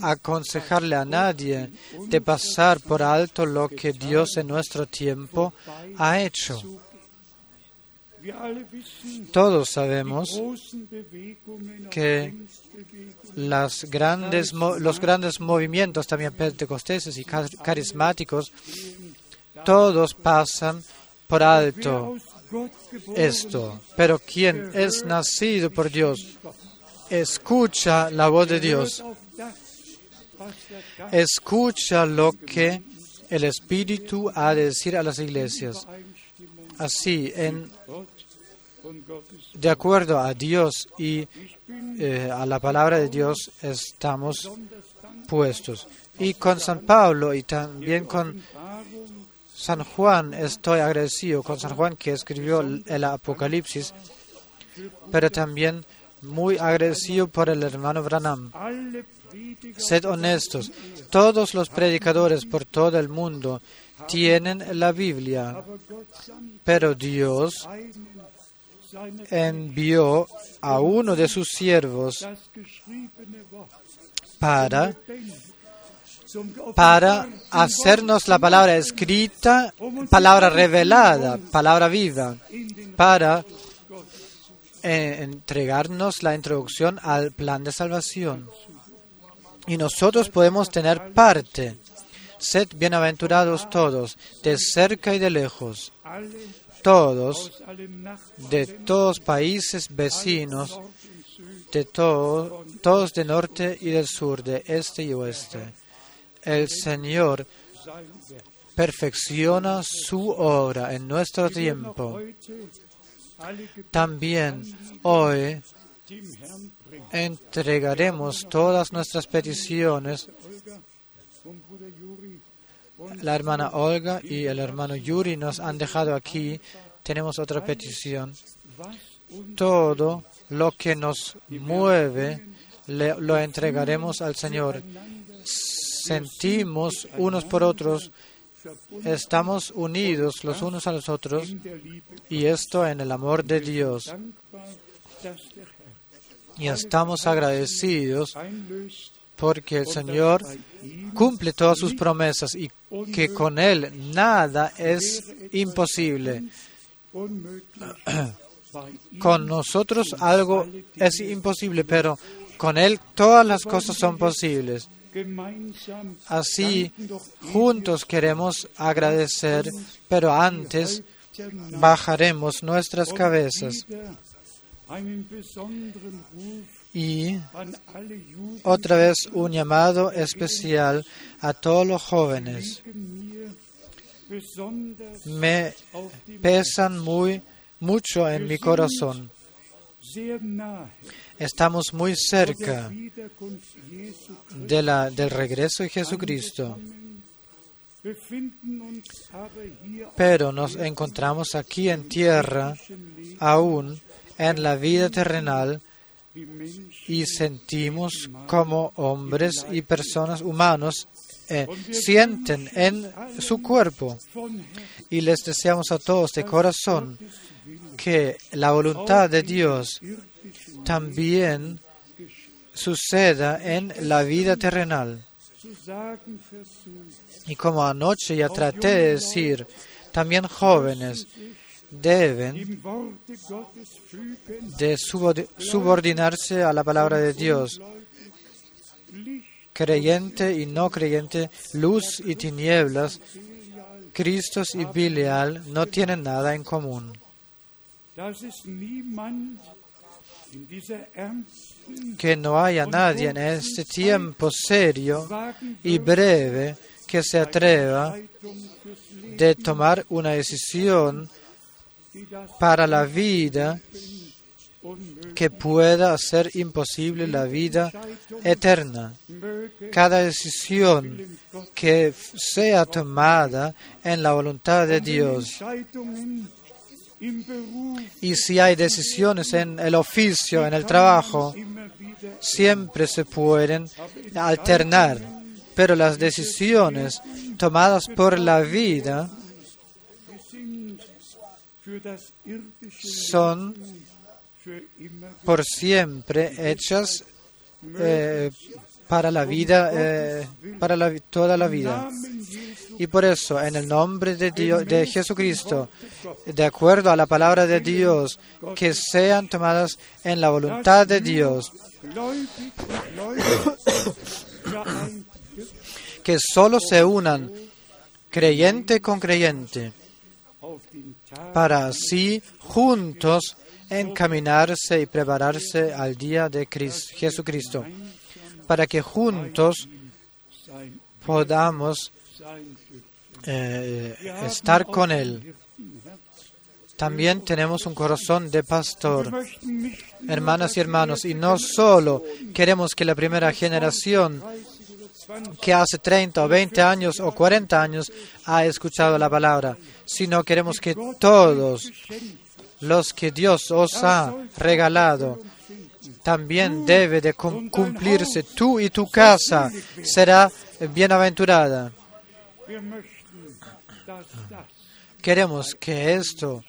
aconsejarle a nadie de pasar por alto lo que Dios en nuestro tiempo ha hecho. Todos sabemos que las grandes los grandes movimientos también pentecosteses y car- carismáticos, todos pasan por alto esto. Pero quien es nacido por Dios escucha la voz de Dios, escucha lo que el Espíritu ha de decir a las iglesias. Así, de acuerdo a Dios y eh, a la palabra de Dios estamos puestos. Y con San Pablo y también con San Juan estoy agradecido, con San Juan que escribió el Apocalipsis, pero también muy agradecido por el hermano Branham. Sed honestos, todos los predicadores por todo el mundo tienen la Biblia, pero Dios envió a uno de sus siervos para, para hacernos la palabra escrita, palabra revelada, palabra viva, para eh, entregarnos la introducción al plan de salvación. Y nosotros podemos tener parte. Sed bienaventurados todos, de cerca y de lejos, todos de todos países vecinos, de todo, todos de norte y del sur, de este y oeste. El Señor perfecciona su obra en nuestro tiempo. También hoy entregaremos todas nuestras peticiones. La hermana Olga y el hermano Yuri nos han dejado aquí. Tenemos otra petición. Todo lo que nos mueve le- lo entregaremos al Señor. Sentimos unos por otros, estamos unidos los unos a los otros y esto en el amor de Dios. Y estamos agradecidos porque el Señor cumple todas sus promesas y que con Él nada es imposible. Con nosotros algo es imposible, pero con Él todas las cosas son posibles. Así, juntos queremos agradecer, pero antes bajaremos nuestras cabezas y otra vez un llamado especial a todos los jóvenes. Me pesan muy mucho en mi corazón. Estamos muy cerca de la, del regreso de Jesucristo, pero nos encontramos aquí en tierra, aún en la vida terrenal, y sentimos como hombres y personas humanos eh, sienten en su cuerpo. Y les deseamos a todos de corazón que la voluntad de Dios también suceda en la vida terrenal. Y como anoche ya traté de decir, también jóvenes deben de subord- subordinarse a la palabra de Dios, creyente y no creyente, luz y tinieblas, Cristos y Bilial no tienen nada en común. que no haya nadie en este tiempo serio y breve que se atreva de tomar una decisión para la vida que pueda hacer imposible la vida eterna. Cada decisión que sea tomada en la voluntad de Dios. Y si hay decisiones en el oficio, en el trabajo, siempre se pueden alternar. Pero las decisiones tomadas por la vida son por siempre hechas eh, para la vida, eh, para toda la vida. Y por eso, en el nombre de, Dios, de Jesucristo, de acuerdo a la palabra de Dios, que sean tomadas en la voluntad de Dios, que solo se unan creyente con creyente, para así juntos encaminarse y prepararse al día de Cris- Jesucristo, para que juntos podamos eh, estar con Él. También tenemos un corazón de pastor. Hermanas y hermanos, y no solo queremos que la primera generación 30 oder 20 que hace 30 o 20 años o 40 años ha escuchado la palabra, sino queremos que todos los que Dios os ha regalado también debe de cum- cumplirse. Tú y tu casa será bienaventurada. Queremos que esto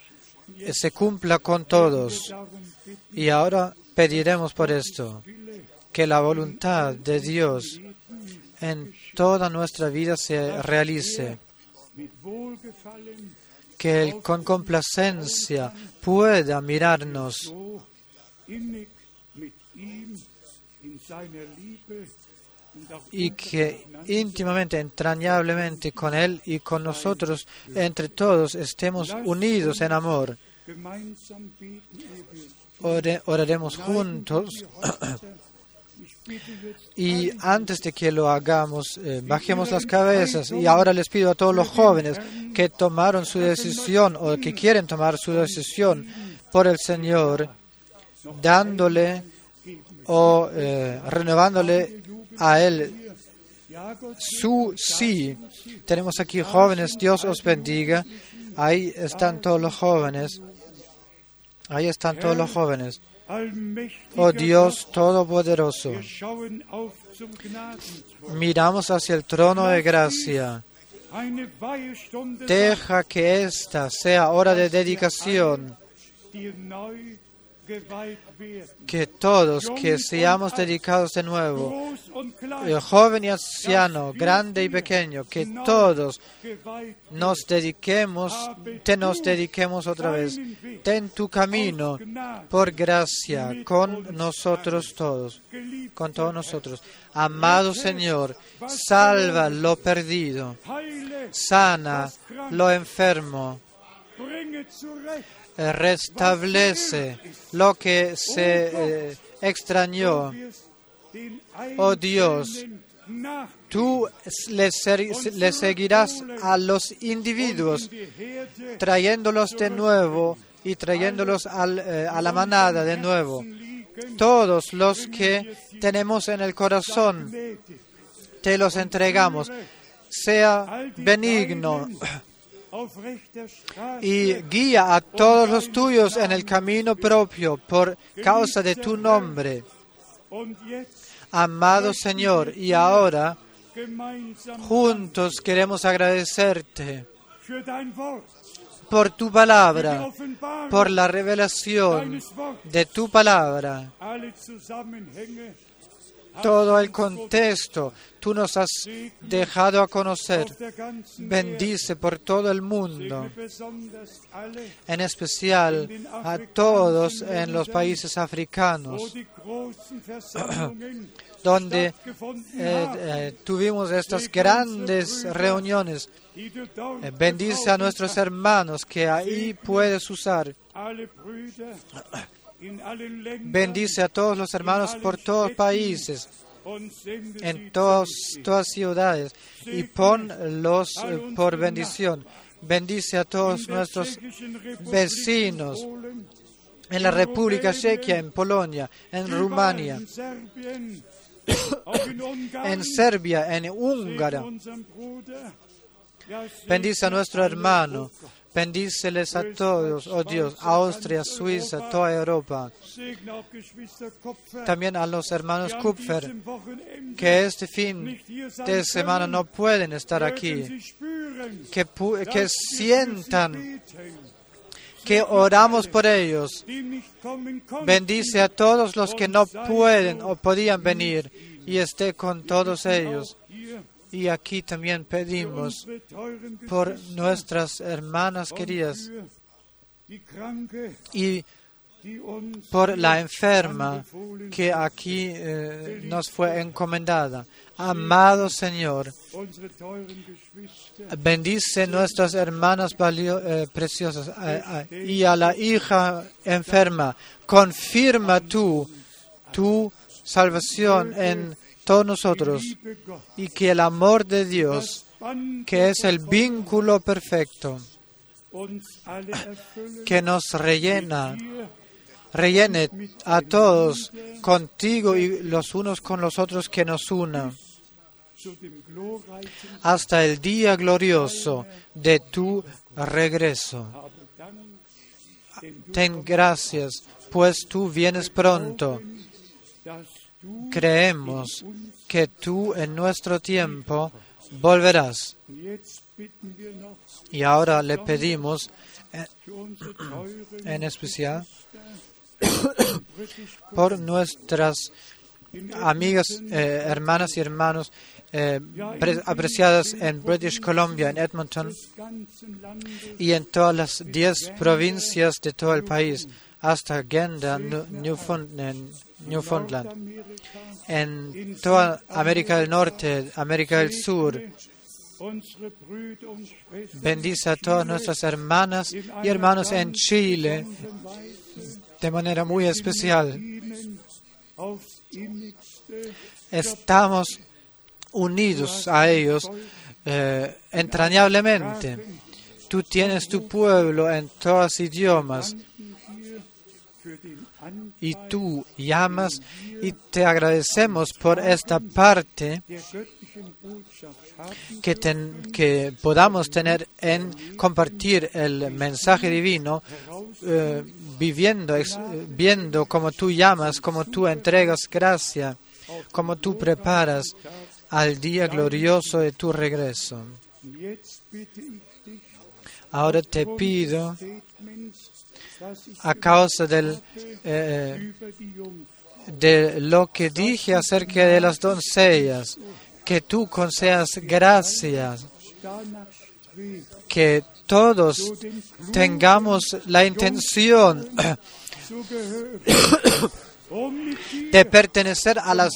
se cumpla con todos. Y ahora pediremos por esto, que la voluntad de Dios en toda nuestra vida se realice, que Él con complacencia pueda mirarnos y que íntimamente, entrañablemente con Él y con nosotros, entre todos, estemos unidos en amor. oraremos juntos y antes de que lo hagamos, eh, bajemos las cabezas. Y ahora les pido a todos los jóvenes que tomaron su decisión o que quieren tomar su decisión por el Señor, dándole o eh, renovándole a Él su sí. Tenemos aquí jóvenes, Dios os bendiga. Ahí están todos los jóvenes. Ahí están todos los jóvenes. Oh Dios Todopoderoso. Miramos hacia el trono de gracia. Deja que esta sea hora de dedicación, que todos que seamos dedicados de nuevo, joven y anciano, grande y pequeño, que todos nos dediquemos, te nos dediquemos otra vez. Ten tu camino por gracia con nosotros todos, con todos nosotros. Amado Señor, salva lo perdido, sana lo enfermo, restablece lo que se eh, extrañó. Oh Dios, Tú le, seguirás a los individuos, trayéndolos de nuevo y trayéndolos eh, a la manada de nuevo. Todos los que tenemos en el corazón, te los entregamos. Sea benigno y guía a todos los tuyos en el camino propio por causa de tu nombre. Amado Señor, y ahora juntos queremos agradecerte por tu palabra, por la revelación de tu palabra, todo el contexto. Tú nos has dejado a conocer. Bendice por todo el mundo, en especial a todos en los países africanos, donde eh, eh, tuvimos estas grandes reuniones. Eh, Bendice a nuestros hermanos que ahí puedes usar. Bendice a todos los hermanos por todos los países, en todas, todas ciudades, y ponlos eh, por bendición. Bendice a todos nuestros vecinos, en la República Chequia, en Polonia, en Rumania, en Serbia, en Húngara. Bendice a nuestro hermano. Bendíceles a todos, oh Dios, Austria, Suiza, toda Europa. También a los hermanos Kupfer, que este fin de semana no pueden estar aquí. Que, sientan que oramos por ellos. Bendice a todos los que no pueden o podían venir y esté con todos ellos. Y aquí también pedimos por nuestras hermanas queridas y por la enferma que aquí eh, nos fue encomendada. Amado Señor, bendice nuestras hermanas eh, preciosas y a la hija enferma. Confirma tú tu salvación en todos nosotros y que el amor de Dios, que es el vínculo perfecto, que nos rellena, rellene a todos contigo y los unos con los otros que nos una hasta el día glorioso de tu regreso. Ten gracias, pues tú vienes pronto. Creemos que tú en nuestro tiempo volverás. Y ahora le pedimos eh, en especial por nuestras amigas, eh, hermanas y hermanos eh, pre- apreciadas en British Columbia, en Edmonton y en todas las diez provincias de todo el país, hasta Genda, Nu- Newfound- en Newfoundland, en toda América del Norte, América del Sur. Bendice a todas nuestras hermanas y hermanos en Chile de manera muy especial. Estamos unidos a ellos eh, entrañablemente. Tú tienes tu pueblo en todos idiomas y tú llamas y te agradecemos por esta parte que, que podamos tener en compartir el mensaje divino, eh, viviendo, viendo cómo tú llamas, cómo tú entregas gracia, cómo tú preparas al día glorioso de tu regreso. Ahora te pido, a causa eh, de lo que dije acerca de las doncellas, que tú concedas gracias, que todos tengamos la intención de pertenecer a las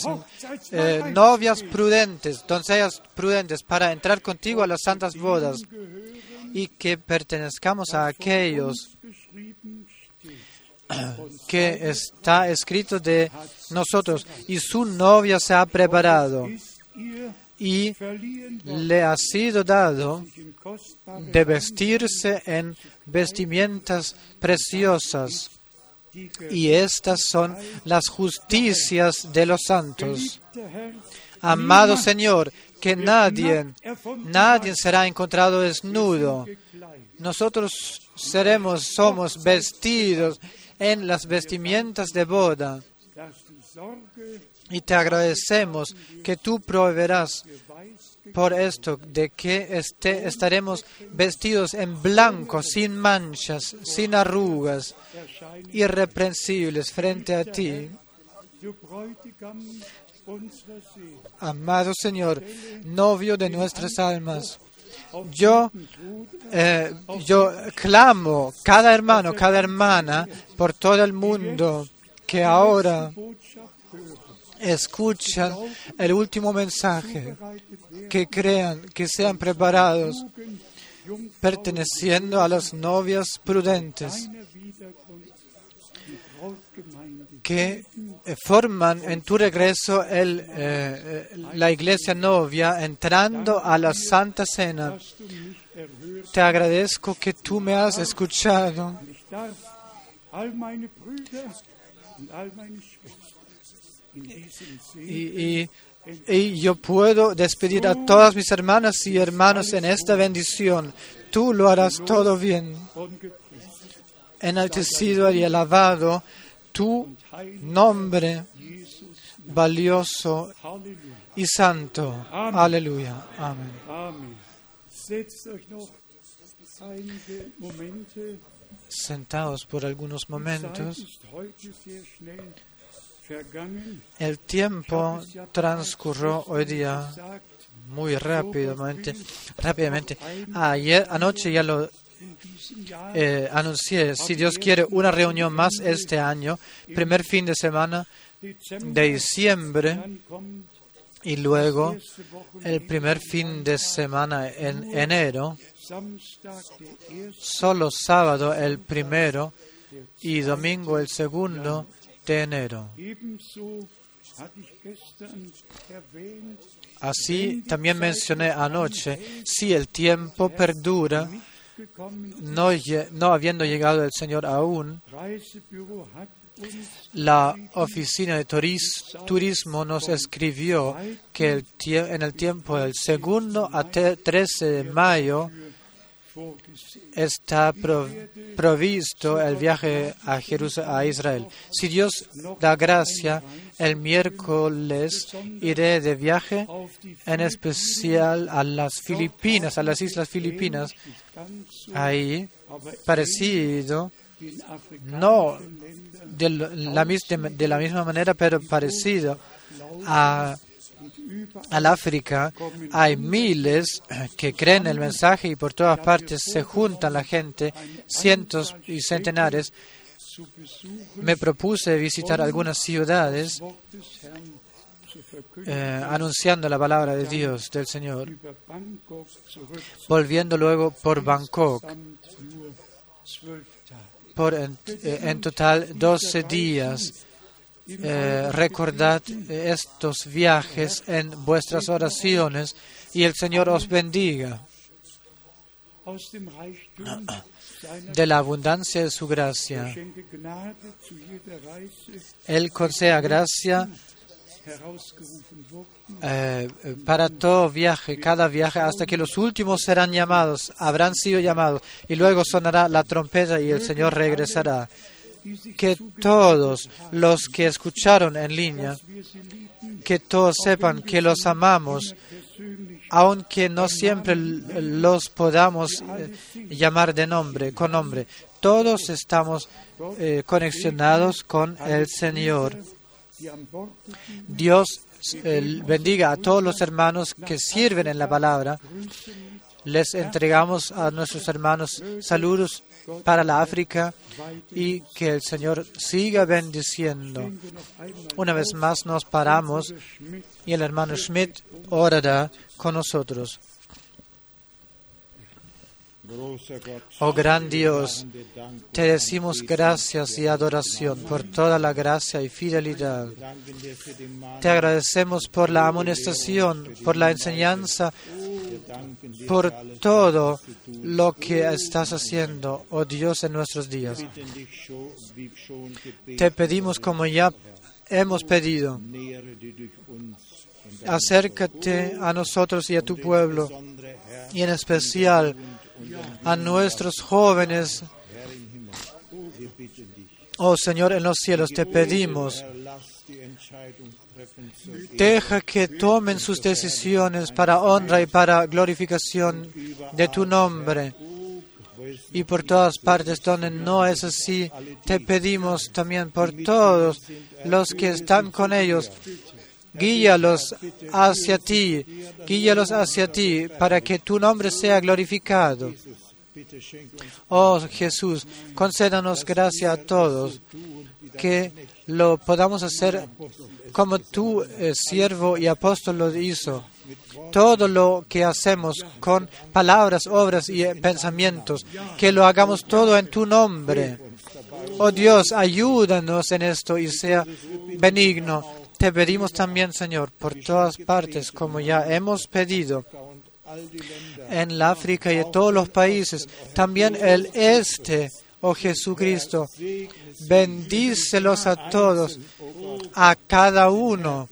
eh, novias prudentes, doncellas prudentes, para entrar contigo a las santas bodas y que pertenezcamos a aquellos. que está escrito de nosotros y su novia se ha preparado y le ha sido dado de vestirse en vestimentas preciosas y estas son las justicias de los santos. Amado Señor, que nadie, nadie será encontrado desnudo. Nosotros seremos, somos vestidos en las vestimentas de boda y te agradecemos que tú proveerás por esto de que este, estaremos vestidos en blanco, sin manchas, sin arrugas, irreprensibles frente a ti. Amado Señor, novio de nuestras almas, yo, eh, yo clamo cada hermano, cada hermana por todo el mundo que ahora escuchan el último mensaje, que crean, que sean preparados, perteneciendo a las novias prudentes, que eh, forman en tu regreso el, eh, eh, la iglesia novia entrando a la Santa Cena. Te agradezco que tú me has escuchado y, y- y yo puedo despedir a todas mis hermanas y hermanos en esta bendición. Tú lo harás todo bien. Enaltecido y alabado tu nombre valioso y santo. Aleluya. Amén. Sentados por algunos momentos. El tiempo transcurrió hoy día muy rápidamente. rápidamente. Ayer, anoche ya lo eh, anuncié. Si Dios quiere, una reunión más este año, primer fin de semana de diciembre y luego el primer fin de semana en enero, solo sábado el primero y domingo el segundo de enero. Así también mencioné anoche, si el tiempo perdura, no, no habiendo llegado el Señor aún, la oficina de turis- turismo nos escribió que el en el tiempo del segundo a te- 13 de mayo. Está pro- provisto el viaje a, a Israel. Si Dios da gracia, el miércoles iré de viaje, en especial a las Filipinas, a las islas Filipinas, ahí parecido, no de la, de- la misma manera, pero parecido a, al África, hay miles que creen el mensaje y por todas partes se juntan la gente, cientos y centenares. Me propuse visitar algunas ciudades eh, anunciando la palabra de Dios, del Señor, volviendo luego por Bangkok, por en, eh, total 12 días. Eh, recordad estos viajes en vuestras oraciones y el Señor os bendiga. De la abundancia de su gracia, Él conceda gracia eh, para todo viaje, cada viaje, hasta que los últimos serán llamados, habrán sido llamados, y luego sonará la trompeta y el Señor regresará. Que todos los que escucharon en línea, que todos sepan que los amamos, aunque no siempre los podamos eh, llamar de nombre, con nombre. Todos estamos eh, conexionados con el Señor. Dios bendiga a todos los hermanos que sirven en la palabra. Les entregamos a nuestros hermanos saludos para la África y que el Señor siga bendiciendo. Una vez más nos paramos y el hermano Schmidt orará con nosotros. Oh gran Dios, te decimos gracias y adoración por toda la gracia y fidelidad. Te agradecemos por la amonestación, por la enseñanza, por todo lo que estás haciendo, oh Dios, en nuestros días. Te pedimos como ya hemos pedido, acércate a nosotros y a tu pueblo, y en especial a nuestros jóvenes. Oh Señor, en los cielos te pedimos, deja que tomen sus decisiones para honra y para glorificación de tu nombre. Y por todas partes donde no es así, te pedimos también por todos los que están con ellos, guíalos hacia ti, guíalos hacia ti, para que tu nombre sea glorificado. Oh Jesús, concédanos gracia a todos, que lo podamos hacer como tu eh, siervo y apóstol lo hizo. Todo lo que hacemos con palabras, obras y eh, pensamientos, que lo hagamos todo en tu nombre. Oh Dios, ayúdanos en esto y sea benigno. Te pedimos también, Señor, por todas partes, como ya hemos pedido, en África y en todos los países, también el este, oh Jesucristo, bendícelos a todos, a cada uno,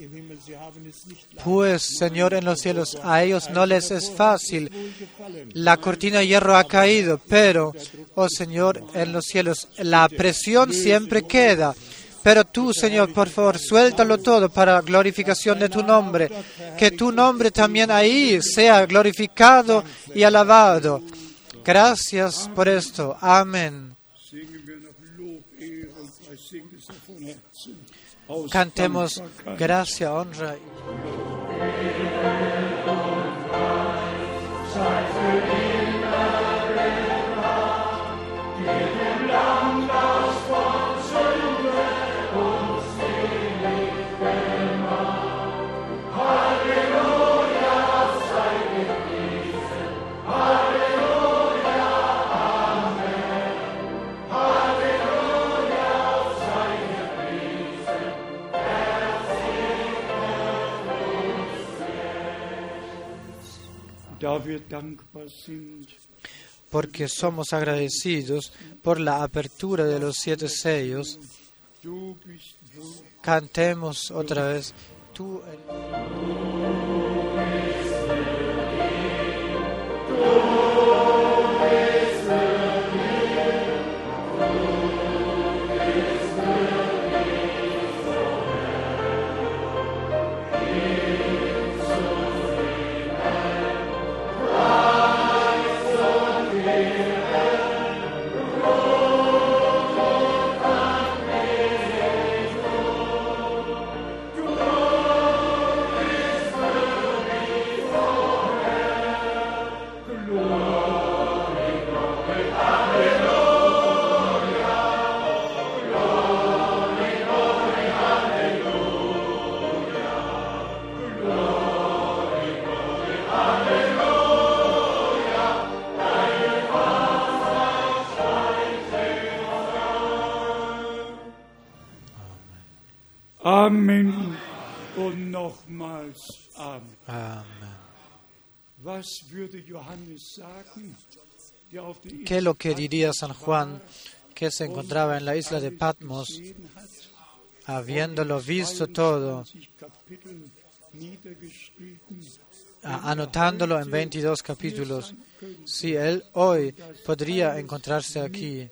pues, Señor, en los cielos, a ellos no les es fácil. La cortina de hierro ha caído, pero, oh Señor, en los cielos, la presión siempre queda. Pero tú, Señor, por favor, suéltalo todo para la glorificación de tu nombre. Que tu nombre también ahí sea glorificado y alabado. Gracias por esto. Amén. Singen wir noch Porque somos agradecidos por la apertura de los siete sellos. Cantemos otra vez. Tú Amen ¿Qué es lo que diría San Juan que se encontraba en la isla de Patmos, habiéndolo visto todo, 20 Kapiteln niedergeschrieben. a- anotándolo en 22 capítulos? Si él hoy podría encontrarse aquí,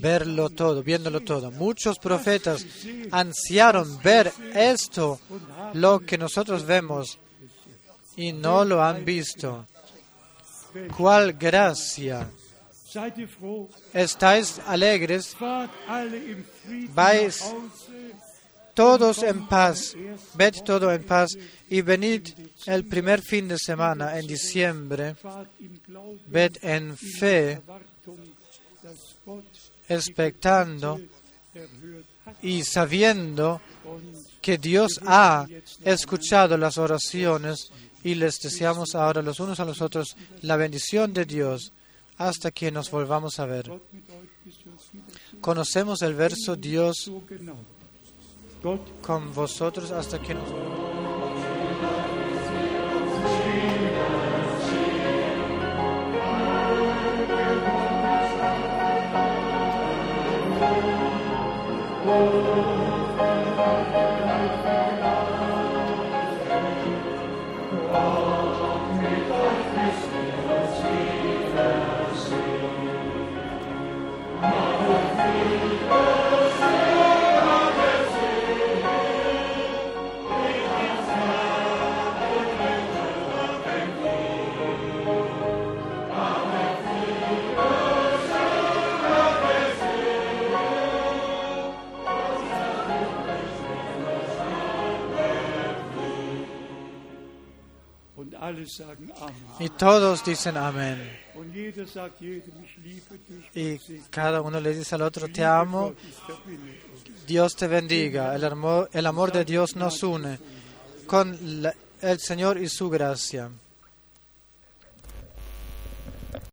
verlo todo, viéndolo todo. Muchos profetas ansiaron ver esto, lo que nosotros vemos, y no lo han visto. ¿Cuál gracia? ¿Estáis alegres? Vais todos en paz, ved todo en paz y venid el primer fin de semana en diciembre, ved en fe, expectando y sabiendo que Dios ha escuchado las oraciones y les deseamos ahora los unos a los otros la bendición de Dios hasta que nos volvamos a ver. Conocemos el verso Dios con vosotros hasta que nos und alle y todos dicen amén. Y cada uno le dice al otro, te amo. Dios te bendiga. El amor, el amor de Dios nos une con la- el Señor y su gracia.